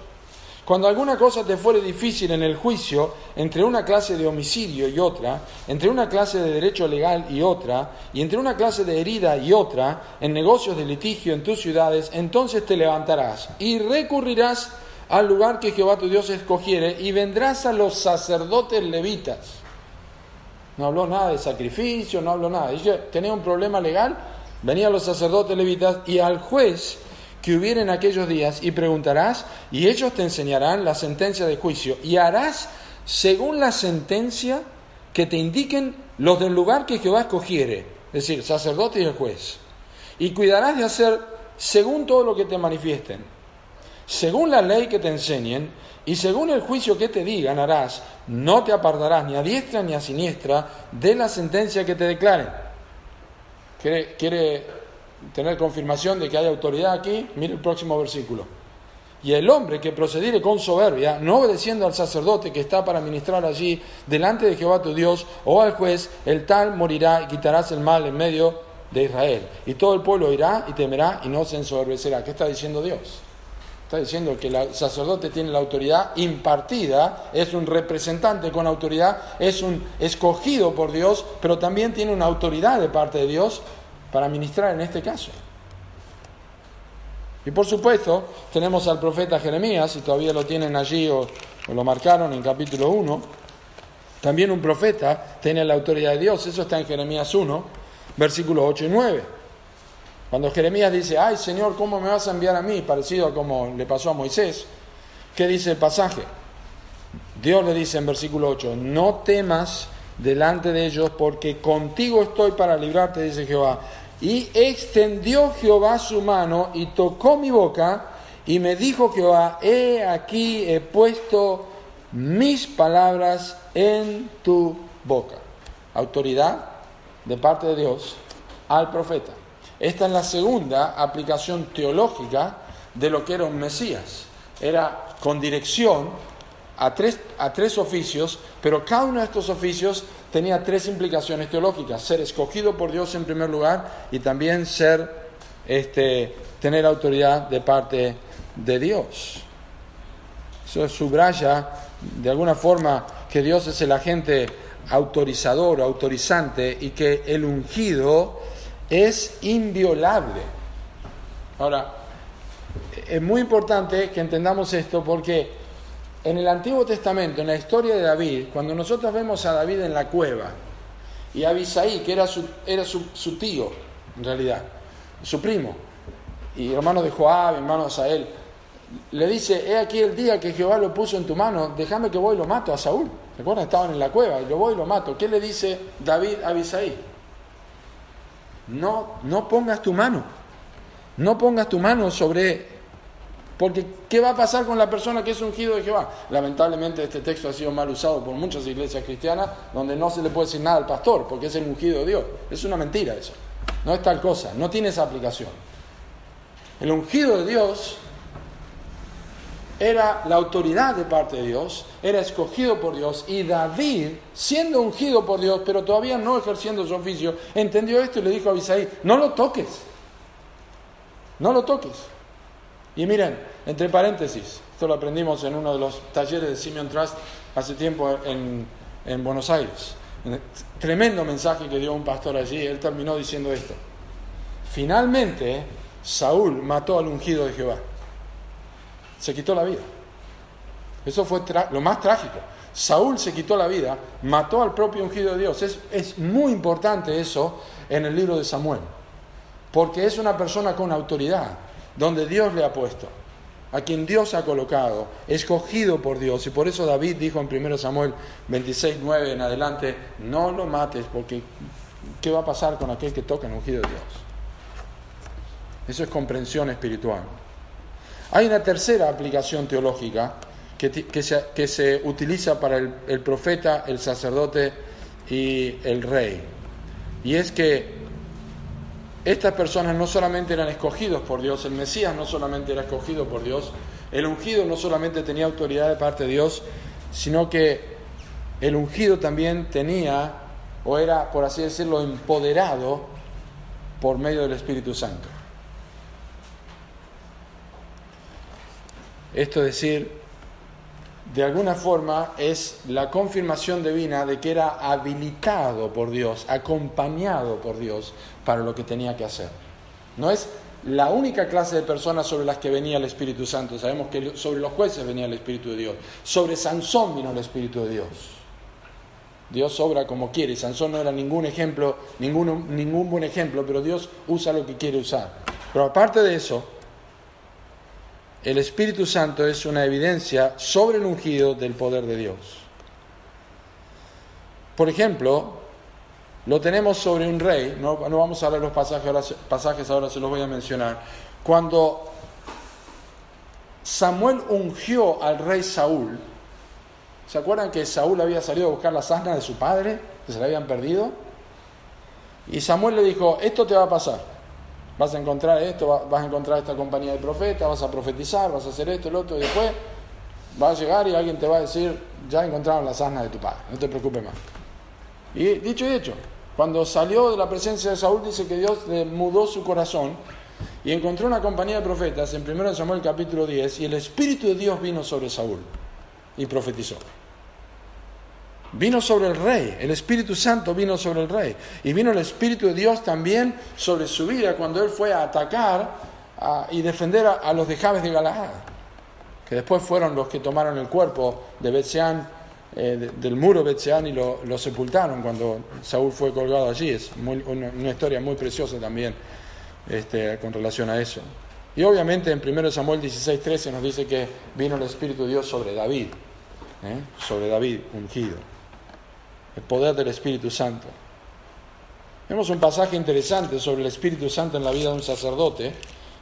Cuando alguna cosa te fuere difícil en el juicio, entre una clase de homicidio y otra, entre una clase de derecho legal y otra, y entre una clase de herida y otra, en negocios de litigio en tus ciudades, entonces te levantarás y recurrirás al lugar que Jehová tu Dios escogiere y vendrás a los sacerdotes levitas. No habló nada de sacrificio, no habló nada. tenía un problema legal, venían los sacerdotes levitas y al juez que hubiera en aquellos días y preguntarás y ellos te enseñarán la sentencia de juicio y harás según la sentencia que te indiquen los del lugar que Jehová escogiere, es decir, sacerdote y el juez. Y cuidarás de hacer según todo lo que te manifiesten, según la ley que te enseñen y según el juicio que te digan harás, no te apartarás ni a diestra ni a siniestra de la sentencia que te declaren. ¿Quiere, tener confirmación de que hay autoridad aquí, mire el próximo versículo. Y el hombre que procediere con soberbia, no obedeciendo al sacerdote que está para ministrar allí delante de Jehová tu Dios o al juez, el tal morirá y quitarás el mal en medio de Israel. Y todo el pueblo irá y temerá y no se ensoberbecerá. ¿Qué está diciendo Dios? Está diciendo que el sacerdote tiene la autoridad impartida, es un representante con autoridad, es un escogido por Dios, pero también tiene una autoridad de parte de Dios para ministrar en este caso. Y por supuesto, tenemos al profeta Jeremías, si todavía lo tienen allí o, lo marcaron en capítulo 1. También un profeta tiene la autoridad de Dios, eso está en Jeremías 1, versículos 8 y 9. Cuando Jeremías dice, ay Señor, ¿cómo me vas a enviar a mí? Parecido a como le pasó a Moisés. ¿Qué dice el pasaje? Dios le dice en versículo 8, no temas delante de ellos, porque contigo estoy para librarte, dice Jehová. Y extendió Jehová su mano y tocó mi boca y me dijo Jehová, he aquí he puesto mis palabras en tu boca. Autoridad de parte de Dios al profeta. Esta es la segunda aplicación teológica de lo que era un Mesías. Era con dirección a tres, a tres oficios, pero cada uno de estos oficios tenía tres implicaciones teológicas, ser escogido por Dios en primer lugar y también ser, este, tener autoridad de parte de Dios. Eso subraya de alguna forma que Dios es el agente autorizador, autorizante y que el ungido es inviolable. Ahora, es muy importante que entendamos esto porque en el Antiguo Testamento, en la historia de David, cuando nosotros vemos a David en la cueva y a Abisaí, que era su, tío, en realidad, su primo, y hermano de Joab, hermano de Asael, le dice, he aquí el día que Jehová lo puso en tu mano, déjame que voy y lo mato a Saúl. ¿Recuerdan? Estaban en la cueva y lo voy y lo mato. ¿Qué le dice David a Abisaí? No, no pongas tu mano, no pongas tu mano sobre porque, ¿qué va a pasar con la persona que es ungido de Jehová? Lamentablemente, este texto ha sido mal usado por muchas iglesias cristianas donde no se le puede decir nada al pastor porque es el ungido de Dios. Es una mentira eso. No es tal cosa, no tiene esa aplicación. El ungido de Dios era la autoridad de parte de Dios, era escogido por Dios y David, siendo ungido por Dios, pero todavía no ejerciendo su oficio, entendió esto y le dijo a Abisaí, no lo toques, no lo toques. Y miren, entre paréntesis, esto lo aprendimos en uno de los talleres de Simeon Trust hace tiempo en, en Buenos Aires. Tremendo mensaje que dio un pastor allí, él terminó diciendo esto. Finalmente, Saúl mató al ungido de Jehová. Se quitó la vida. Eso fue lo más trágico. Saúl se quitó la vida, mató al propio ungido de Dios. Es, es muy importante eso en el libro de Samuel, porque es una persona con autoridad donde Dios le ha puesto, a quien Dios ha colocado, escogido por Dios. Y por eso David dijo en 1 Samuel 26, 9 en adelante, no lo mates, porque ¿qué va a pasar con aquel que toca en ungido de Dios? Eso es comprensión espiritual. Hay una tercera aplicación teológica que, se, utiliza para el, el profeta, el sacerdote y el rey. Y es que estas personas no solamente eran escogidos por Dios, el Mesías no solamente era escogido por Dios, el ungido no solamente tenía autoridad de parte de Dios, sino que el ungido también tenía, o era, por así decirlo, empoderado por medio del Espíritu Santo. Esto es decir, de alguna forma es la confirmación divina de que era habilitado por Dios, acompañado por Dios para lo que tenía que hacer. No es la única clase de personas sobre las que venía el Espíritu Santo. Sabemos que sobre los jueces venía el Espíritu de Dios. Sobre Sansón vino el Espíritu de Dios. Dios obra como quiere. Sansón no era ningún ejemplo, ningún, ningún buen ejemplo, pero Dios usa lo que quiere usar. Pero aparte de eso, el Espíritu Santo es una evidencia sobre el ungido del poder de Dios. Por ejemplo, lo tenemos sobre un rey, no, vamos a leer los pasajes ahora, pasajes, ahora se los voy a mencionar. Cuando Samuel ungió al rey Saúl, ¿se acuerdan que Saúl había salido a buscar las asnas de su padre, que se le habían perdido? Y Samuel le dijo, esto te va a pasar. Vas a encontrar esto, vas a encontrar esta compañía de profetas, vas a profetizar, vas a hacer esto, el otro, y después va a llegar y alguien te va a decir, ya encontraron las asnas de tu padre, no te preocupes más. Y dicho y hecho, cuando salió de la presencia de Saúl, dice que Dios le mudó su corazón y encontró una compañía de profetas en 1 Samuel capítulo 10 y el Espíritu de Dios vino sobre Saúl y profetizó. Vino sobre el rey, el Espíritu Santo vino sobre el rey. Y vino el Espíritu de Dios también sobre su vida cuando él fue a atacar y defender a, los de Jabes de Galaad, que después fueron los que tomaron el cuerpo de Betseán, eh, del muro Betseán y lo, sepultaron cuando Saúl fue colgado allí. Es una, historia muy preciosa también este, con relación a eso. Y obviamente en 1 Samuel 16, 13 nos dice que vino el Espíritu de Dios sobre David, ¿eh? sobre David ungido el poder del Espíritu Santo. Vemos un pasaje interesante sobre el Espíritu Santo en la vida de un sacerdote,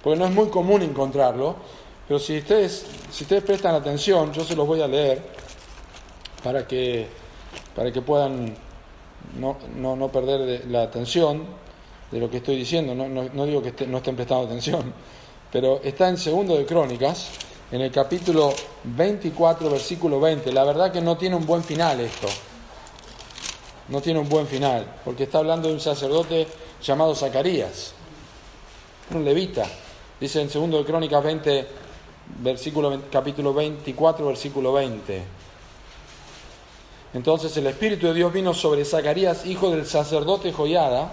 porque no es muy común encontrarlo, pero si ustedes, si ustedes prestan atención, yo se los voy a leer para que, para que puedan no, no, perder la atención de lo que estoy diciendo, no, no digo que no estén prestando atención, pero está en segundo de Crónicas, en el capítulo 24, versículo 20. La verdad que no tiene un buen final esto no tiene un buen final, porque está hablando de un sacerdote llamado Zacarías, un levita. Dice en 2 de Crónicas 20, versículo, capítulo 24, versículo 20. Entonces el Espíritu de Dios vino sobre Zacarías, hijo del sacerdote Joyada,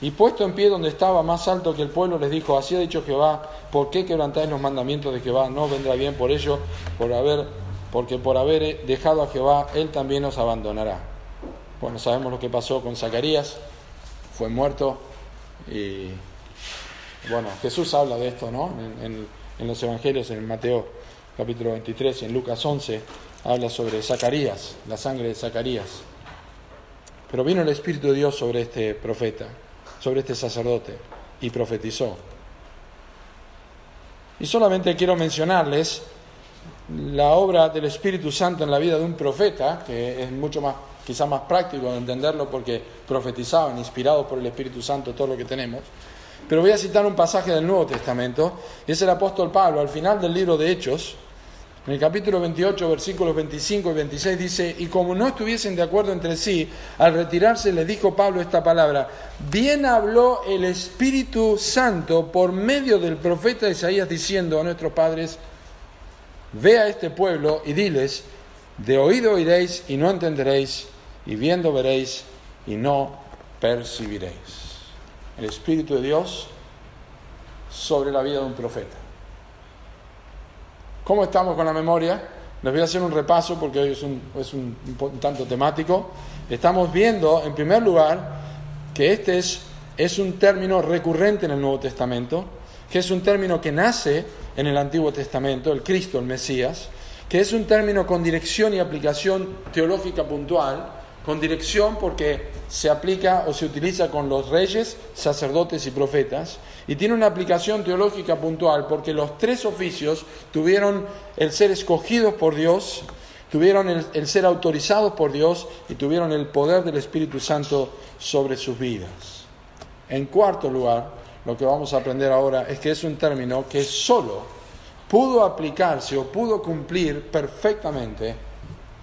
y puesto en pie donde estaba más alto que el pueblo, les dijo, así ha dicho Jehová, ¿por qué quebrantáis los mandamientos de Jehová? No vendrá bien por ello, por haber porque por haber dejado a Jehová, Él también nos abandonará. Bueno, sabemos lo que pasó con Zacarías, fue muerto y bueno, Jesús habla de esto, ¿no? En, los Evangelios, en Mateo capítulo 23 y en Lucas 11, habla sobre Zacarías, la sangre de Zacarías. Pero vino el Espíritu de Dios sobre este profeta, sobre este sacerdote, y profetizó. Y solamente quiero mencionarles la obra del Espíritu Santo en la vida de un profeta, que es mucho más, quizás más práctico de entenderlo porque profetizaban, inspirados por el Espíritu Santo, todo lo que tenemos. Pero voy a citar un pasaje del Nuevo Testamento, y es el apóstol Pablo, al final del libro de Hechos, en el capítulo 28, versículos 25 y 26 dice, y como no estuviesen de acuerdo entre sí, al retirarse les dijo Pablo esta palabra, bien habló el Espíritu Santo por medio del profeta Isaías diciendo a nuestros padres, Ve a este pueblo y diles, de oído oiréis y no entenderéis, y viendo veréis y no percibiréis. El Espíritu de Dios sobre la vida de un profeta. ¿Cómo estamos con la memoria? Les voy a hacer un repaso porque hoy es un, tanto temático. Estamos viendo, en primer lugar, que este es, es un término recurrente en el Nuevo Testamento, que es un término que nace en el Antiguo Testamento, el Cristo, el Mesías, que es un término con dirección y aplicación teológica puntual, con dirección porque se aplica o se utiliza con los reyes, sacerdotes y profetas, y tiene una aplicación teológica puntual porque los tres oficios tuvieron el ser escogidos por Dios, tuvieron el, ser autorizados por Dios y tuvieron el poder del Espíritu Santo sobre sus vidas. En cuarto lugar, lo que vamos a aprender ahora es que es un término que solo pudo aplicarse o pudo cumplir perfectamente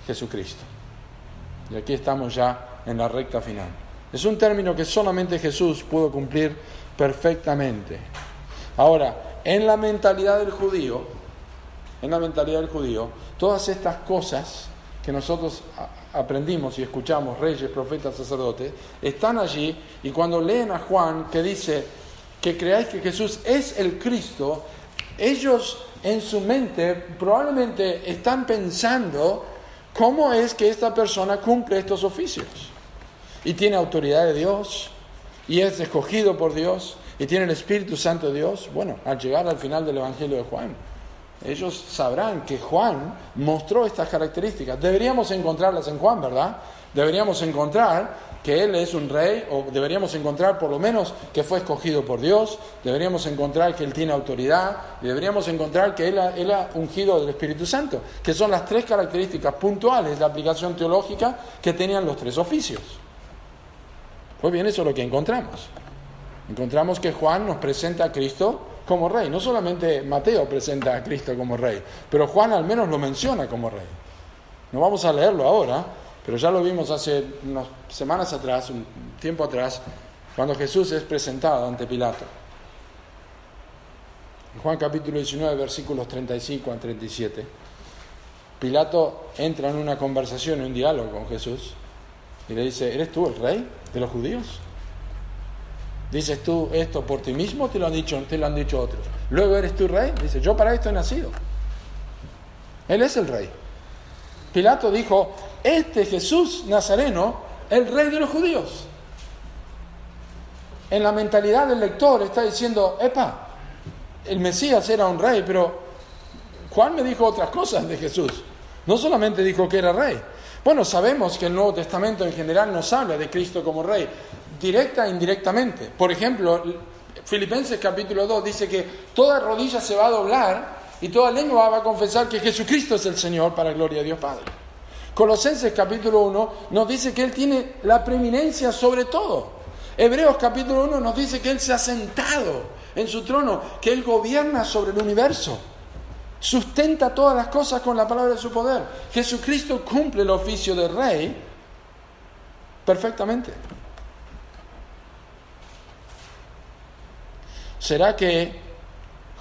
Jesucristo. Y aquí estamos ya en la recta final. Es un término que solamente Jesús pudo cumplir perfectamente. Ahora, en la mentalidad del judío, en la mentalidad del judío, todas estas cosas que nosotros aprendimos y escuchamos, reyes, profetas, sacerdotes, están allí y cuando leen a Juan que dice que creáis que Jesús es el Cristo, ellos en su mente probablemente están pensando cómo es que esta persona cumple estos oficios. Y tiene autoridad de Dios, y es escogido por Dios, y tiene el Espíritu Santo de Dios. Bueno, al llegar al final del Evangelio de Juan, ellos sabrán que Juan mostró estas características. Deberíamos encontrarlas en Juan, ¿verdad? Deberíamos encontrar que Él es un rey, o deberíamos encontrar por lo menos que fue escogido por Dios, deberíamos encontrar que Él tiene autoridad, y deberíamos encontrar que Él ha, ungido del Espíritu Santo, que son las tres características puntuales de aplicación teológica que tenían los tres oficios. Pues bien, eso es lo que encontramos. Encontramos que Juan nos presenta a Cristo como rey. No solamente Mateo presenta a Cristo como rey, pero Juan al menos lo menciona como rey. No vamos a leerlo ahora, pero ya lo vimos hace unas semanas atrás, un tiempo atrás, cuando Jesús es presentado ante Pilato. En Juan capítulo 19, versículos 35 a 37, Pilato entra en una conversación, en un diálogo con Jesús, y le dice, ¿eres tú el rey de los judíos? Dices tú esto por ti mismo, te lo han dicho, te lo han dicho otros. Luego eres tú rey. Dice, yo para esto he nacido. Él es el rey. Pilato dijo, este Jesús Nazareno, el rey de los judíos. En la mentalidad del lector está diciendo, epa, el Mesías era un rey, pero Juan me dijo otras cosas de Jesús. No solamente dijo que era rey. Bueno, sabemos que el Nuevo Testamento en general nos habla de Cristo como rey, directa e indirectamente. Por ejemplo, Filipenses capítulo 2 dice que toda rodilla se va a doblar y toda lengua va a confesar que Jesucristo es el Señor para gloria de Dios Padre. Colosenses capítulo 1 nos dice que Él tiene la preeminencia sobre todo. Hebreos capítulo 1 nos dice que Él se ha sentado en su trono, que Él gobierna sobre el universo, sustenta todas las cosas con la palabra de su poder. Jesucristo cumple el oficio de rey perfectamente. ¿Será que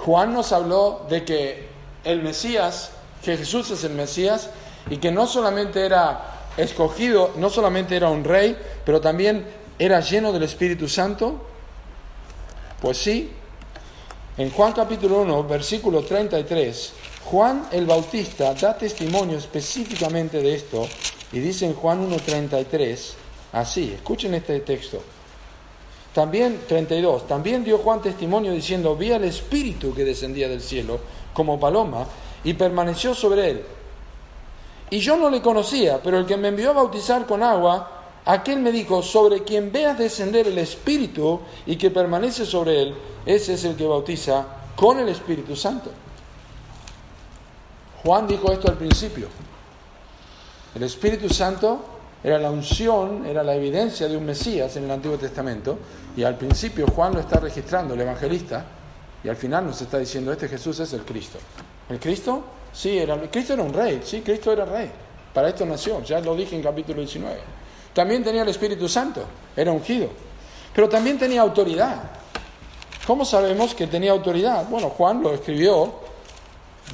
Juan nos habló de que el Mesías, que Jesús es el Mesías, y que no solamente era escogido, no solamente era un rey, pero también era lleno del Espíritu Santo? Pues sí. En Juan capítulo 1, versículo 33, Juan el Bautista da testimonio específicamente de esto y dice en Juan 1.33, así, escuchen este texto. También, 32, también dio Juan testimonio diciendo, vi al Espíritu que descendía del cielo como paloma y permaneció sobre él. Y yo no le conocía, pero el que me envió a bautizar con agua, aquel me dijo, sobre quien veas descender el Espíritu y que permanece sobre él, ese es el que bautiza con el Espíritu Santo. Juan dijo esto al principio. El Espíritu Santo era la unción, era la evidencia de un Mesías en el Antiguo Testamento, y al principio Juan lo está registrando, el evangelista, y al final nos está diciendo, este Jesús es el Cristo. ¿El Cristo? Sí, era, Cristo era un rey, sí, Cristo era rey. Para esto nació, ya lo dije en capítulo 19. También tenía el Espíritu Santo, era ungido, pero también tenía autoridad. ¿Cómo sabemos que tenía autoridad? Bueno, Juan lo escribió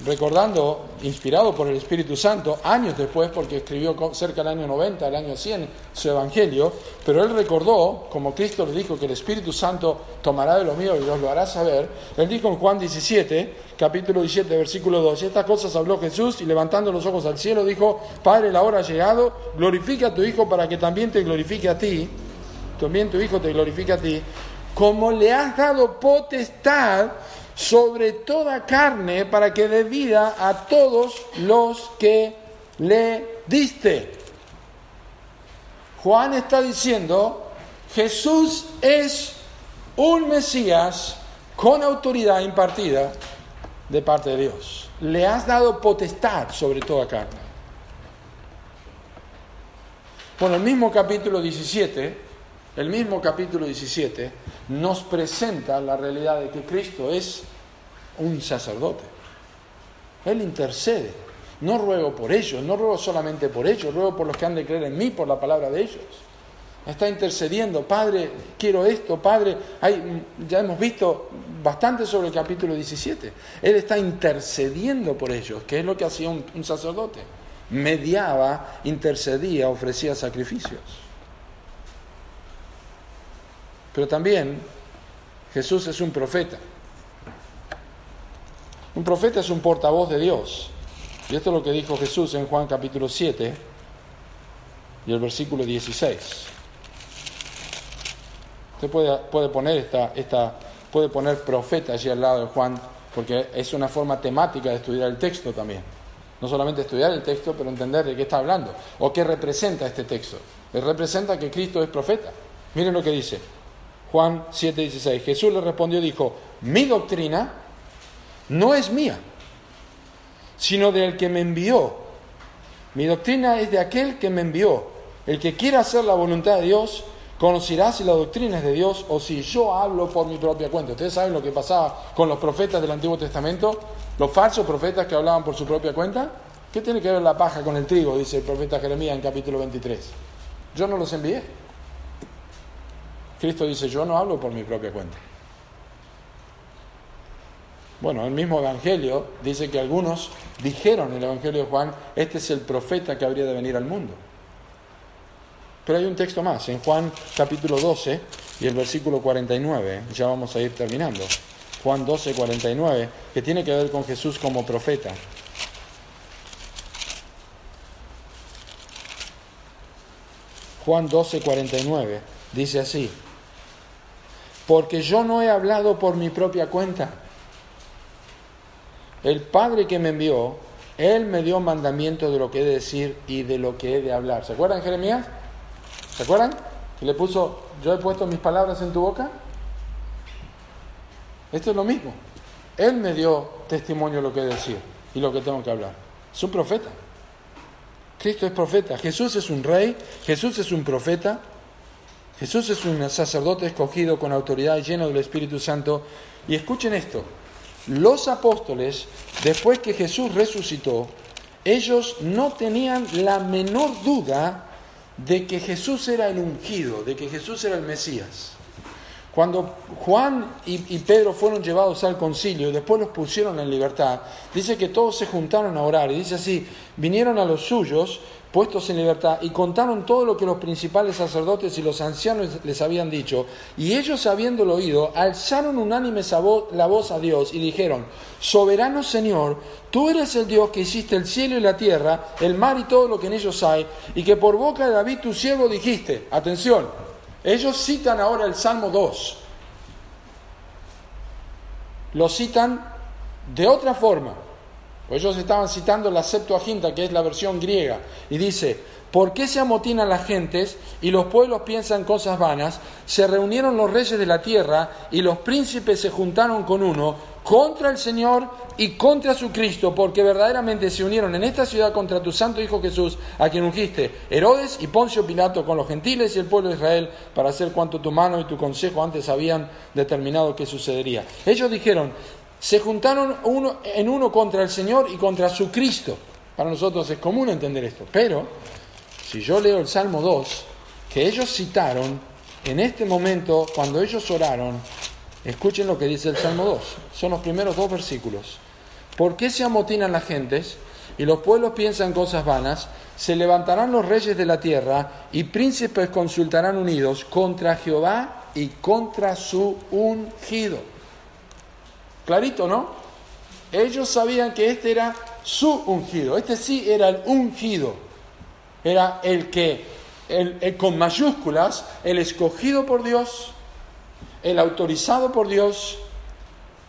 recordando, inspirado por el Espíritu Santo, años después, porque escribió cerca del año 90, el año 100, su Evangelio, pero él recordó, como Cristo le dijo que el Espíritu Santo tomará de lo mío y os lo hará saber, él dijo en Juan 17, capítulo 17, versículo 2, y estas cosas habló Jesús y levantando los ojos al cielo dijo, Padre, la hora ha llegado, glorifica a tu Hijo para que también te glorifique a ti, también tu Hijo te glorifique a ti, como le has dado potestad sobre toda carne para que dé vida a todos los que le diste. Juan está diciendo, Jesús es un Mesías con autoridad impartida de parte de Dios. Le has dado potestad sobre toda carne. Bueno, el mismo capítulo 17, el mismo capítulo 17 nos presenta la realidad de que Cristo es un sacerdote. Él intercede. No ruego por ellos, no ruego solamente por ellos, ruego por los que han de creer en mí, por la palabra de ellos. Está intercediendo, Padre, quiero esto, Padre. Ya hemos visto bastante sobre el capítulo 17. Él está intercediendo por ellos, que es lo que hacía un sacerdote. Mediaba, intercedía, ofrecía sacrificios. Pero también Jesús es un profeta. Un profeta es un portavoz de Dios. Y esto es lo que dijo Jesús en Juan capítulo 7 y el versículo 16. Usted puede, puede poner esta, esta, puede poner profeta allí al lado de Juan, porque es una forma temática de estudiar el texto también. No solamente estudiar el texto, pero entender de qué está hablando o qué representa este texto. Representa que Cristo es profeta. Miren lo que dice Juan 7:16. Jesús le respondió dijo, mi doctrina no es mía, sino del que me envió. Mi doctrina es de aquel que me envió. El que quiera hacer la voluntad de Dios, conocerá si la doctrina es de Dios o si yo hablo por mi propia cuenta. Ustedes saben lo que pasaba con los profetas del Antiguo Testamento, los falsos profetas que hablaban por su propia cuenta. ¿Qué tiene que ver la paja con el trigo? Dice el profeta Jeremías en capítulo 23. Yo no los envié. Cristo dice, yo no hablo por mi propia cuenta. Bueno, el mismo Evangelio dice que algunos dijeron en el Evangelio de Juan, este es el profeta que habría de venir al mundo. Pero hay un texto más, en Juan capítulo 12 y el versículo 49, ya vamos a ir terminando. Juan 12, 49, que tiene que ver con Jesús como profeta. Juan 12, 49, dice así, porque yo no he hablado por mi propia cuenta. El Padre que me envió, Él me dio mandamiento de lo que he de decir y de lo que he de hablar. ¿Se acuerdan Jeremías? ¿Se acuerdan? Que le puso, yo he puesto mis palabras en tu boca. Esto es lo mismo. Él me dio testimonio de lo que he de decir y lo que tengo que hablar. Es un profeta. Cristo es profeta. Jesús es un rey. Jesús es un profeta. Jesús es un sacerdote escogido con autoridad lleno del Espíritu Santo. Y escuchen esto, los apóstoles, después que Jesús resucitó, ellos no tenían la menor duda de que Jesús era el ungido, de que Jesús era el Mesías. Cuando Juan y, Pedro fueron llevados al concilio y después los pusieron en libertad, dice que todos se juntaron a orar y dice así, vinieron a los suyos puestos en libertad y contaron todo lo que los principales sacerdotes y los ancianos les habían dicho y ellos habiéndolo oído alzaron unánime la voz a Dios y dijeron, soberano Señor, tú eres el Dios que hiciste el cielo y la tierra, el mar y todo lo que en ellos hay y que por boca de David tu siervo dijiste, atención, ellos citan ahora el Salmo 2. Lo citan de otra forma. Ellos estaban citando la Septuaginta, que es la versión griega, y dice, ¿por qué se amotinan las gentes y los pueblos piensan cosas vanas? Se reunieron los reyes de la tierra y los príncipes se juntaron con uno contra el Señor y contra su Cristo, porque verdaderamente se unieron en esta ciudad contra tu santo Hijo Jesús, a quien ungiste Herodes y Poncio Pilato con los gentiles y el pueblo de Israel, para hacer cuanto tu mano y tu consejo antes habían determinado que sucedería. Ellos dijeron, se juntaron uno, en uno contra el Señor y contra su Cristo. Para nosotros es común entender esto, pero si yo leo el Salmo 2, que ellos citaron en este momento, cuando ellos oraron, Escuchen lo que dice el Salmo 2. Son los primeros dos versículos. ¿Por qué se amotinan las gentes y los pueblos piensan cosas vanas? Se levantarán los reyes de la tierra y príncipes consultarán unidos contra Jehová y contra su ungido. Clarito, ¿no? Ellos sabían que este era su ungido. Este sí era el ungido. Era el que, con mayúsculas, el escogido por Dios el autorizado por Dios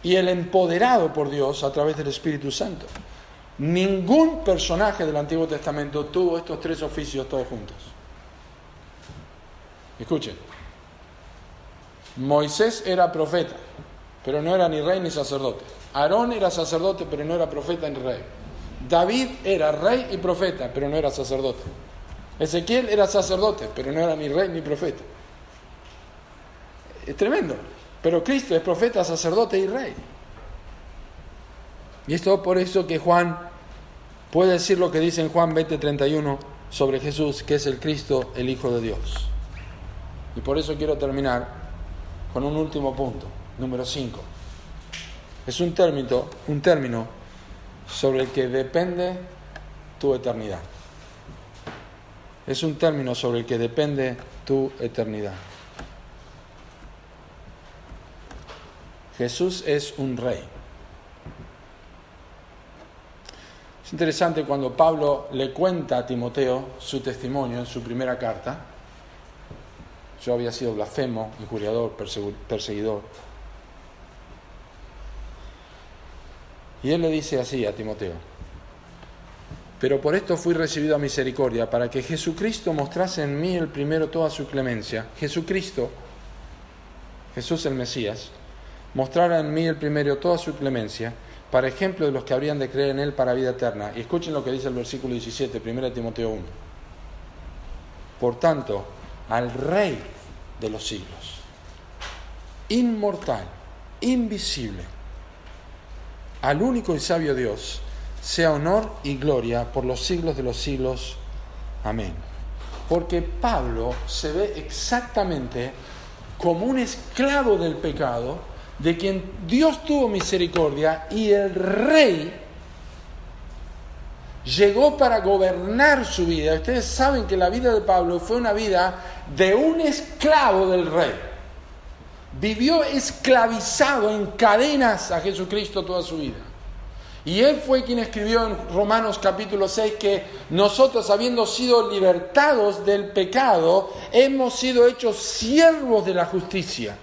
y el empoderado por Dios a través del Espíritu Santo. Ningún personaje del Antiguo Testamento tuvo estos tres oficios todos juntos. Escuchen, Moisés era profeta, pero no era ni rey ni sacerdote. Aarón era sacerdote, pero no era profeta ni rey. David era rey y profeta, pero no era sacerdote. Ezequiel era sacerdote, pero no era ni rey ni profeta. Es tremendo. Pero Cristo es profeta, sacerdote y rey. Y esto por eso que Juan puede decir lo que dice en Juan 20:31 sobre Jesús, que es el Cristo, el Hijo de Dios. Y por eso quiero terminar con un último punto, número 5. es un término, un término sobre el que depende tu eternidad. Es un término sobre el que depende tu eternidad. Jesús es un rey. Es interesante cuando Pablo le cuenta a Timoteo su testimonio en su primera carta. Yo había sido blasfemo, injuriador, perseguidor. Y él le dice así a Timoteo, pero por esto fui recibido a misericordia, para que Jesucristo mostrase en mí el primero toda su clemencia. Jesucristo, Jesús el Mesías, mostrara en mí el primero toda su clemencia, para ejemplo de los que habrían de creer en él para vida eterna. Y escuchen lo que dice el versículo 17, 1 Timoteo 1. Por tanto, al Rey de los siglos, inmortal, invisible, al único y sabio Dios, sea honor y gloria por los siglos de los siglos. Amén. Porque Pablo se ve exactamente como un esclavo del pecado, de quien Dios tuvo misericordia y el rey llegó para gobernar su vida. Ustedes saben que la vida de Pablo fue una vida de un esclavo del rey. Vivió esclavizado en cadenas a Jesucristo toda su vida. Y él fue quien escribió en Romanos capítulo 6 que nosotros, habiendo sido libertados del pecado, hemos sido hechos siervos de la justicia.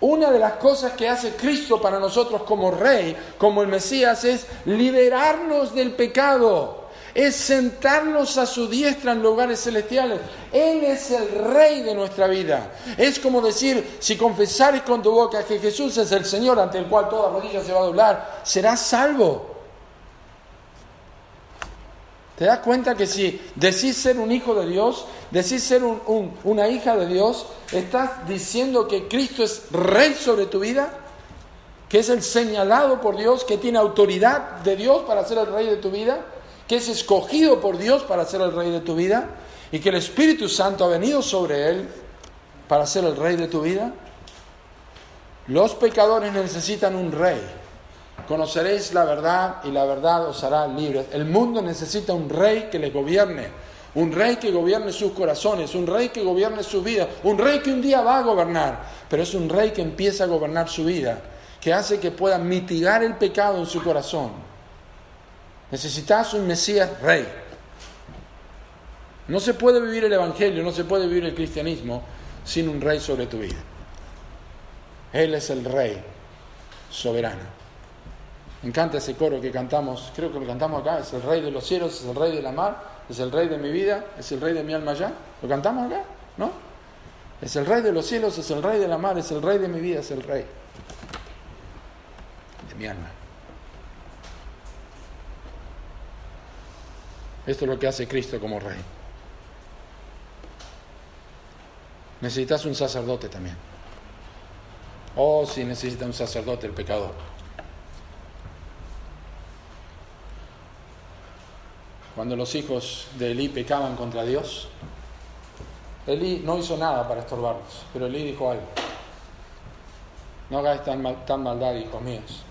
Una de las cosas que hace Cristo para nosotros como Rey, como el Mesías, es liberarnos del pecado, es sentarnos a su diestra en lugares celestiales. Él es el Rey de nuestra vida. Es como decir, si confesares con tu boca que Jesús es el Señor ante el cual toda rodilla se va a doblar, serás salvo. ¿Te das cuenta que si decís ser un hijo de Dios, decís ser una hija de Dios, estás diciendo que Cristo es rey sobre tu vida? Que es el señalado por Dios, que tiene autoridad de Dios para ser el rey de tu vida, que es escogido por Dios para ser el rey de tu vida, y que el Espíritu Santo ha venido sobre él para ser el rey de tu vida. Los pecadores necesitan un rey Conoceréis la verdad y la verdad os hará libres. El mundo necesita un rey que le gobierne, un rey que gobierne sus corazones, un rey que gobierne su vida, un rey que un día va a gobernar, pero es un rey que empieza a gobernar su vida, que hace que pueda mitigar el pecado en su corazón. Necesitas un Mesías rey. No se puede vivir el Evangelio, no se puede vivir el cristianismo sin un rey sobre tu vida. Él es el rey soberano. Me encanta ese coro que cantamos, creo que lo cantamos acá, es el rey de los cielos, es el rey de la mar, es el rey de mi vida, es el rey de mi alma ya. ¿Lo cantamos acá? ¿No? Es el rey de los cielos, es el rey de la mar, es el rey de mi vida, es el rey de mi alma. Esto es lo que hace Cristo como rey. Necesitas un sacerdote también. Oh, si necesita un sacerdote el pecador. cuando los hijos de Elí pecaban contra Dios, Elí no hizo nada para estorbarlos, pero Elí dijo algo. No hagáis tan, maldad, hijos míos.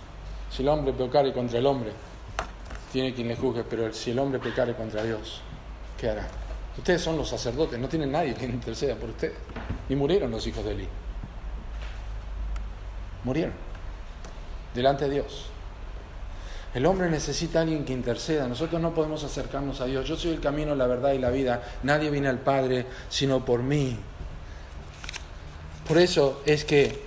Si el hombre pecare contra el hombre, tiene quien le juzgue, pero si el hombre pecare contra Dios, ¿qué hará? Ustedes son los sacerdotes, no tienen nadie que interceda por ustedes. Y murieron los hijos de Elí. Murieron delante de Dios. El hombre necesita a alguien que interceda. Nosotros no podemos acercarnos a Dios. Yo soy el camino, la verdad y la vida. Nadie viene al Padre sino por mí. Por eso es que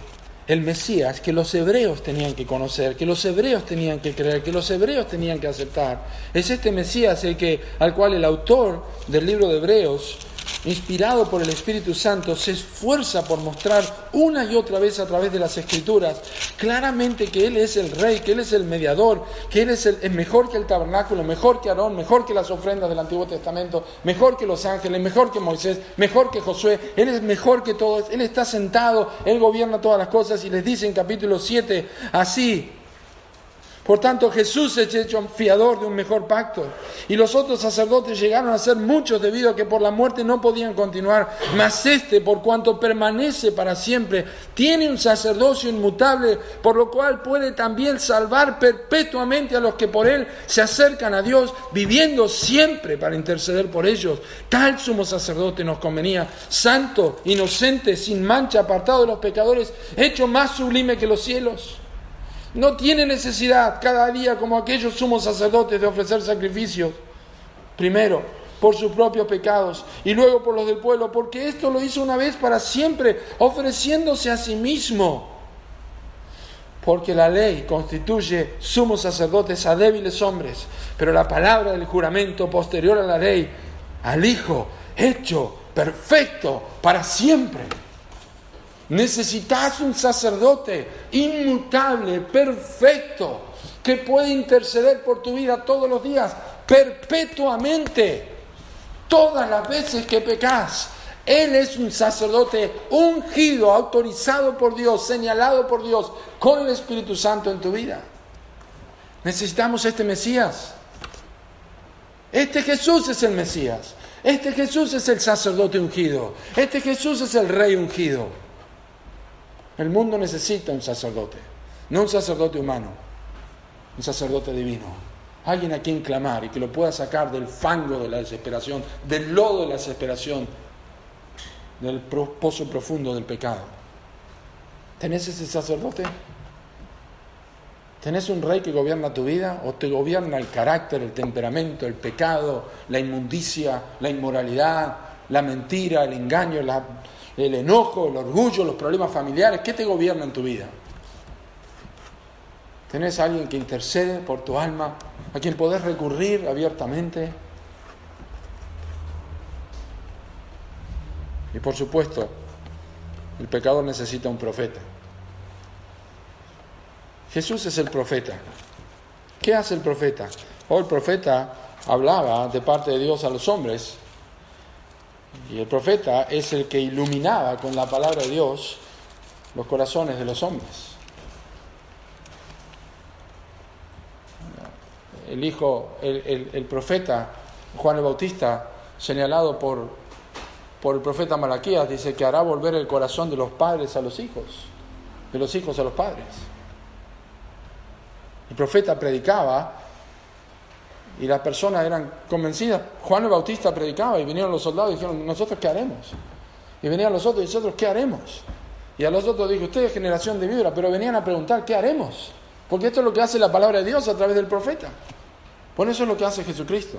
el Mesías, que los hebreos tenían que conocer, que los hebreos tenían que creer, que los hebreos tenían que aceptar, es este Mesías el que, al cual el autor del libro de Hebreos inspirado por el Espíritu Santo, se esfuerza por mostrar una y otra vez a través de las Escrituras. Claramente que Él es el Rey, que Él es el mediador, que Él es, el, mejor que el tabernáculo, mejor que Aarón, mejor que las ofrendas del Antiguo Testamento, mejor que los ángeles, mejor que Moisés, mejor que Josué, Él es mejor que todos, Él está sentado, Él gobierna todas las cosas y les dice en capítulo 7, así, Por tanto, Jesús es hecho fiador de un mejor pacto. Y los otros sacerdotes llegaron a ser muchos debido a que por la muerte no podían continuar. Mas este, por cuanto permanece para siempre, tiene un sacerdocio inmutable, por lo cual puede también salvar perpetuamente a los que por él se acercan a Dios, viviendo siempre para interceder por ellos. Tal sumo sacerdote nos convenía, santo, inocente, sin mancha, apartado de los pecadores, hecho más sublime que los cielos no tiene necesidad cada día como aquellos sumos sacerdotes de ofrecer sacrificios, primero por sus propios pecados y luego por los del pueblo, porque esto lo hizo una vez para siempre, ofreciéndose a sí mismo. Porque la ley constituye sumos sacerdotes a débiles hombres, pero la palabra del juramento posterior a la ley, al Hijo, hecho perfecto para siempre. Necesitas un sacerdote inmutable, perfecto, que puede interceder por tu vida todos los días, perpetuamente, todas las veces que pecas. Él es un sacerdote ungido, autorizado por Dios, señalado por Dios, con el Espíritu Santo en tu vida. Necesitamos este Mesías. Este Jesús es el Mesías. Este Jesús es el sacerdote ungido. Este Jesús es el rey ungido. El mundo necesita un sacerdote, no un sacerdote humano, un sacerdote divino. Alguien a quien clamar y que lo pueda sacar del fango de la desesperación, del lodo de la desesperación, del pozo profundo del pecado. ¿Tenés ese sacerdote? ¿Tenés un rey que gobierna tu vida o te gobierna el carácter, el temperamento, el pecado, la inmundicia, la inmoralidad, la mentira, el engaño, la, el enojo, el orgullo, los problemas familiares, ¿qué te gobierna en tu vida? ¿Tenés a alguien que intercede por tu alma, a quien podés recurrir abiertamente? Y por supuesto, el pecador necesita un profeta. Jesús es el profeta. ¿Qué hace el profeta? O el profeta hablaba de parte de Dios a los hombres y el profeta es el que iluminaba con la palabra de Dios los corazones de los hombres. El hijo, el, profeta Juan el Bautista, señalado por, por el profeta Malaquías, dice que hará volver el corazón de los padres a los hijos, de los hijos a los padres. El profeta predicaba y las personas eran convencidas. Juan el Bautista predicaba y vinieron los soldados y dijeron, ¿nosotros qué haremos? Y venían los otros y nosotros qué haremos? Y a los otros dijo, ustedes generación de vibra, pero venían a preguntar, ¿qué haremos? Porque esto es lo que hace la palabra de Dios a través del profeta. Por eso es lo que hace Jesucristo.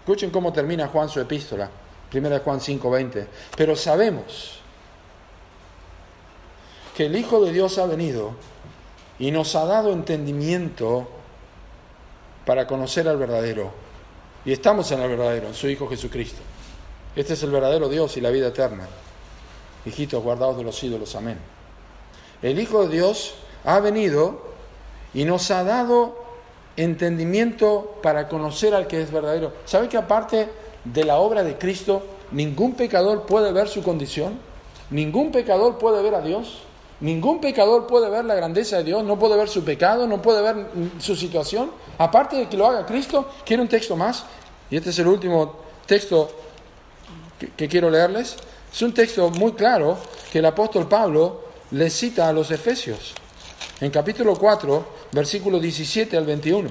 Escuchen cómo termina Juan su epístola, 1 Juan 5:20. Pero sabemos que el Hijo de Dios ha venido y nos ha dado entendimiento para conocer al verdadero. Y estamos en el verdadero, en su Hijo Jesucristo. Este es el verdadero Dios y la vida eterna. Hijitos guardados de los ídolos, amén. El Hijo de Dios ha venido y nos ha dado entendimiento para conocer al que es verdadero. ¿Sabe que aparte de la obra de Cristo, ningún pecador puede ver su condición? ¿Ningún pecador puede ver a Dios? Ningún pecador puede ver la grandeza de Dios, no puede ver su pecado, no puede ver su situación. Aparte de que lo haga Cristo, quiero un texto más, y este es el último texto que, quiero leerles. Es un texto muy claro que el apóstol Pablo le cita a los Efesios, en capítulo 4, versículo 17 al 21.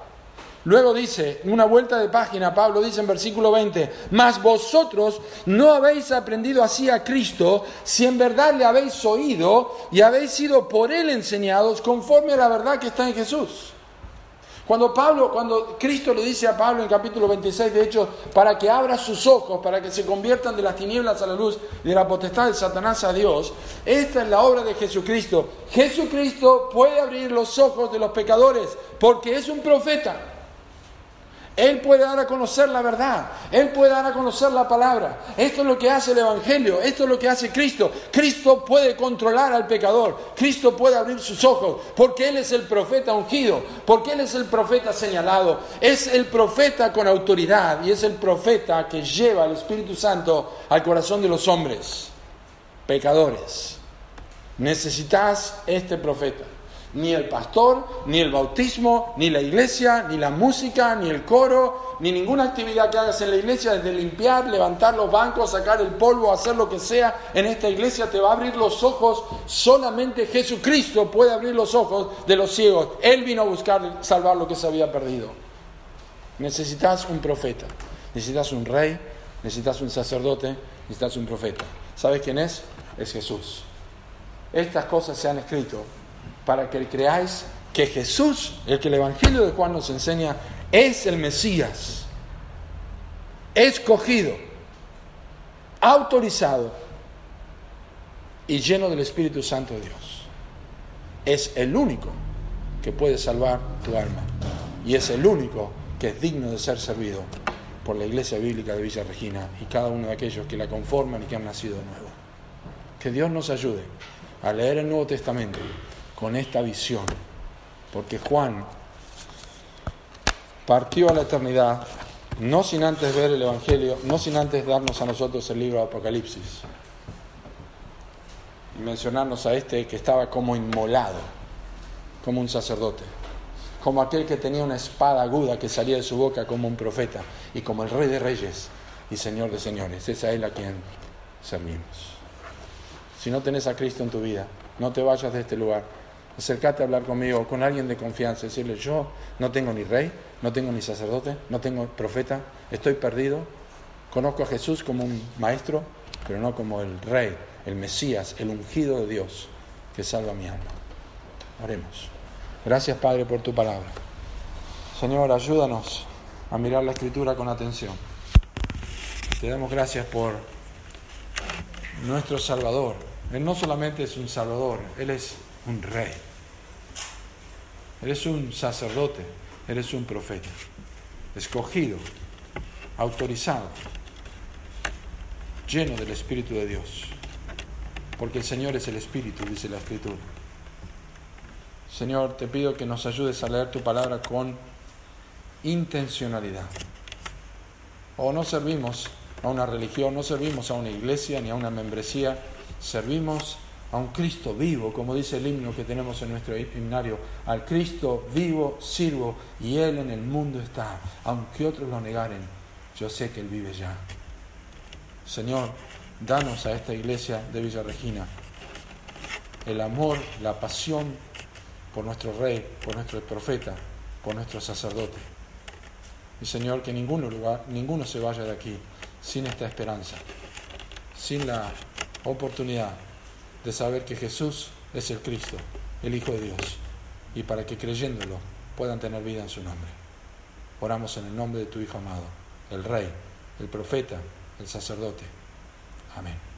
Luego dice, una vuelta de página, Pablo dice en versículo 20, mas vosotros no habéis aprendido así a Cristo, si en verdad le habéis oído y habéis sido por él enseñados conforme a la verdad que está en Jesús. Cuando Pablo, cuando Cristo le dice a Pablo en capítulo 26, de hecho, para que abra sus ojos, para que se conviertan de las tinieblas a la luz, de la potestad de Satanás a Dios, esta es la obra de Jesucristo. Jesucristo puede abrir los ojos de los pecadores porque es un profeta. Él puede dar a conocer la verdad, Él puede dar a conocer la palabra. Esto es lo que hace el Evangelio, esto es lo que hace Cristo. Cristo puede controlar al pecador, Cristo puede abrir sus ojos, porque Él es el profeta ungido, porque Él es el profeta señalado, es el profeta con autoridad y es el profeta que lleva el Espíritu Santo al corazón de los hombres, pecadores. Necesitas este profeta. Ni el pastor, ni el bautismo, ni la iglesia, ni la música, ni el coro, ni ninguna actividad que hagas en la iglesia, desde limpiar, levantar los bancos, sacar el polvo, hacer lo que sea en esta iglesia, te va a abrir los ojos. Solamente Jesucristo puede abrir los ojos de los ciegos. Él vino a buscar salvar lo que se había perdido. Necesitas un profeta, necesitas un rey, necesitas un sacerdote, necesitas un profeta. ¿Sabes quién es? Es Jesús. Estas cosas se han escrito para que creáis que Jesús, el que el Evangelio de Juan nos enseña, es el Mesías, escogido, autorizado y lleno del Espíritu Santo de Dios. Es el único que puede salvar tu alma y es el único que es digno de ser servido por la Iglesia Bíblica de Villa Regina y cada uno de aquellos que la conforman y que han nacido de nuevo. Que Dios nos ayude a leer el Nuevo Testamento con esta visión, porque Juan partió a la eternidad no sin antes ver el Evangelio, no sin antes darnos a nosotros el libro de Apocalipsis y mencionarnos a este que estaba como inmolado, como un sacerdote, como aquel que tenía una espada aguda que salía de su boca como un profeta y como el rey de reyes y señor de señores. Esa es la quien servimos. Si no tenés a Cristo en tu vida, no te vayas de este lugar Acercate a hablar conmigo, con alguien de confianza, decirle, yo no tengo ni rey, no tengo ni sacerdote, no tengo profeta, estoy perdido, conozco a Jesús como un maestro, pero no como el rey, el Mesías, el ungido de Dios que salva mi alma. Oremos. Gracias Padre por tu palabra. Señor, ayúdanos a mirar la escritura con atención. Te damos gracias por nuestro Salvador. Él no solamente es un Salvador, Él es un rey. Eres un sacerdote, eres un profeta, escogido, autorizado, lleno del Espíritu de Dios. Porque el Señor es el Espíritu, dice la Escritura. Señor, te pido que nos ayudes a leer tu palabra con intencionalidad. O no servimos a una religión, no servimos a una iglesia ni a una membresía, servimos a un Cristo vivo, como dice el himno que tenemos en nuestro himnario, al Cristo vivo sirvo y Él en el mundo está, aunque otros lo negaren, yo sé que Él vive ya. Señor, danos a esta iglesia de Villa Regina el amor, la pasión por nuestro Rey, por nuestro profeta, por nuestro sacerdote. Y Señor, que ninguno, lugar, ninguno se vaya de aquí sin esta esperanza, sin la oportunidad de saber que Jesús es el Cristo, el Hijo de Dios, y para que creyéndolo puedan tener vida en su nombre. Oramos en el nombre de tu Hijo amado, el Rey, el Profeta, el Sacerdote. Amén.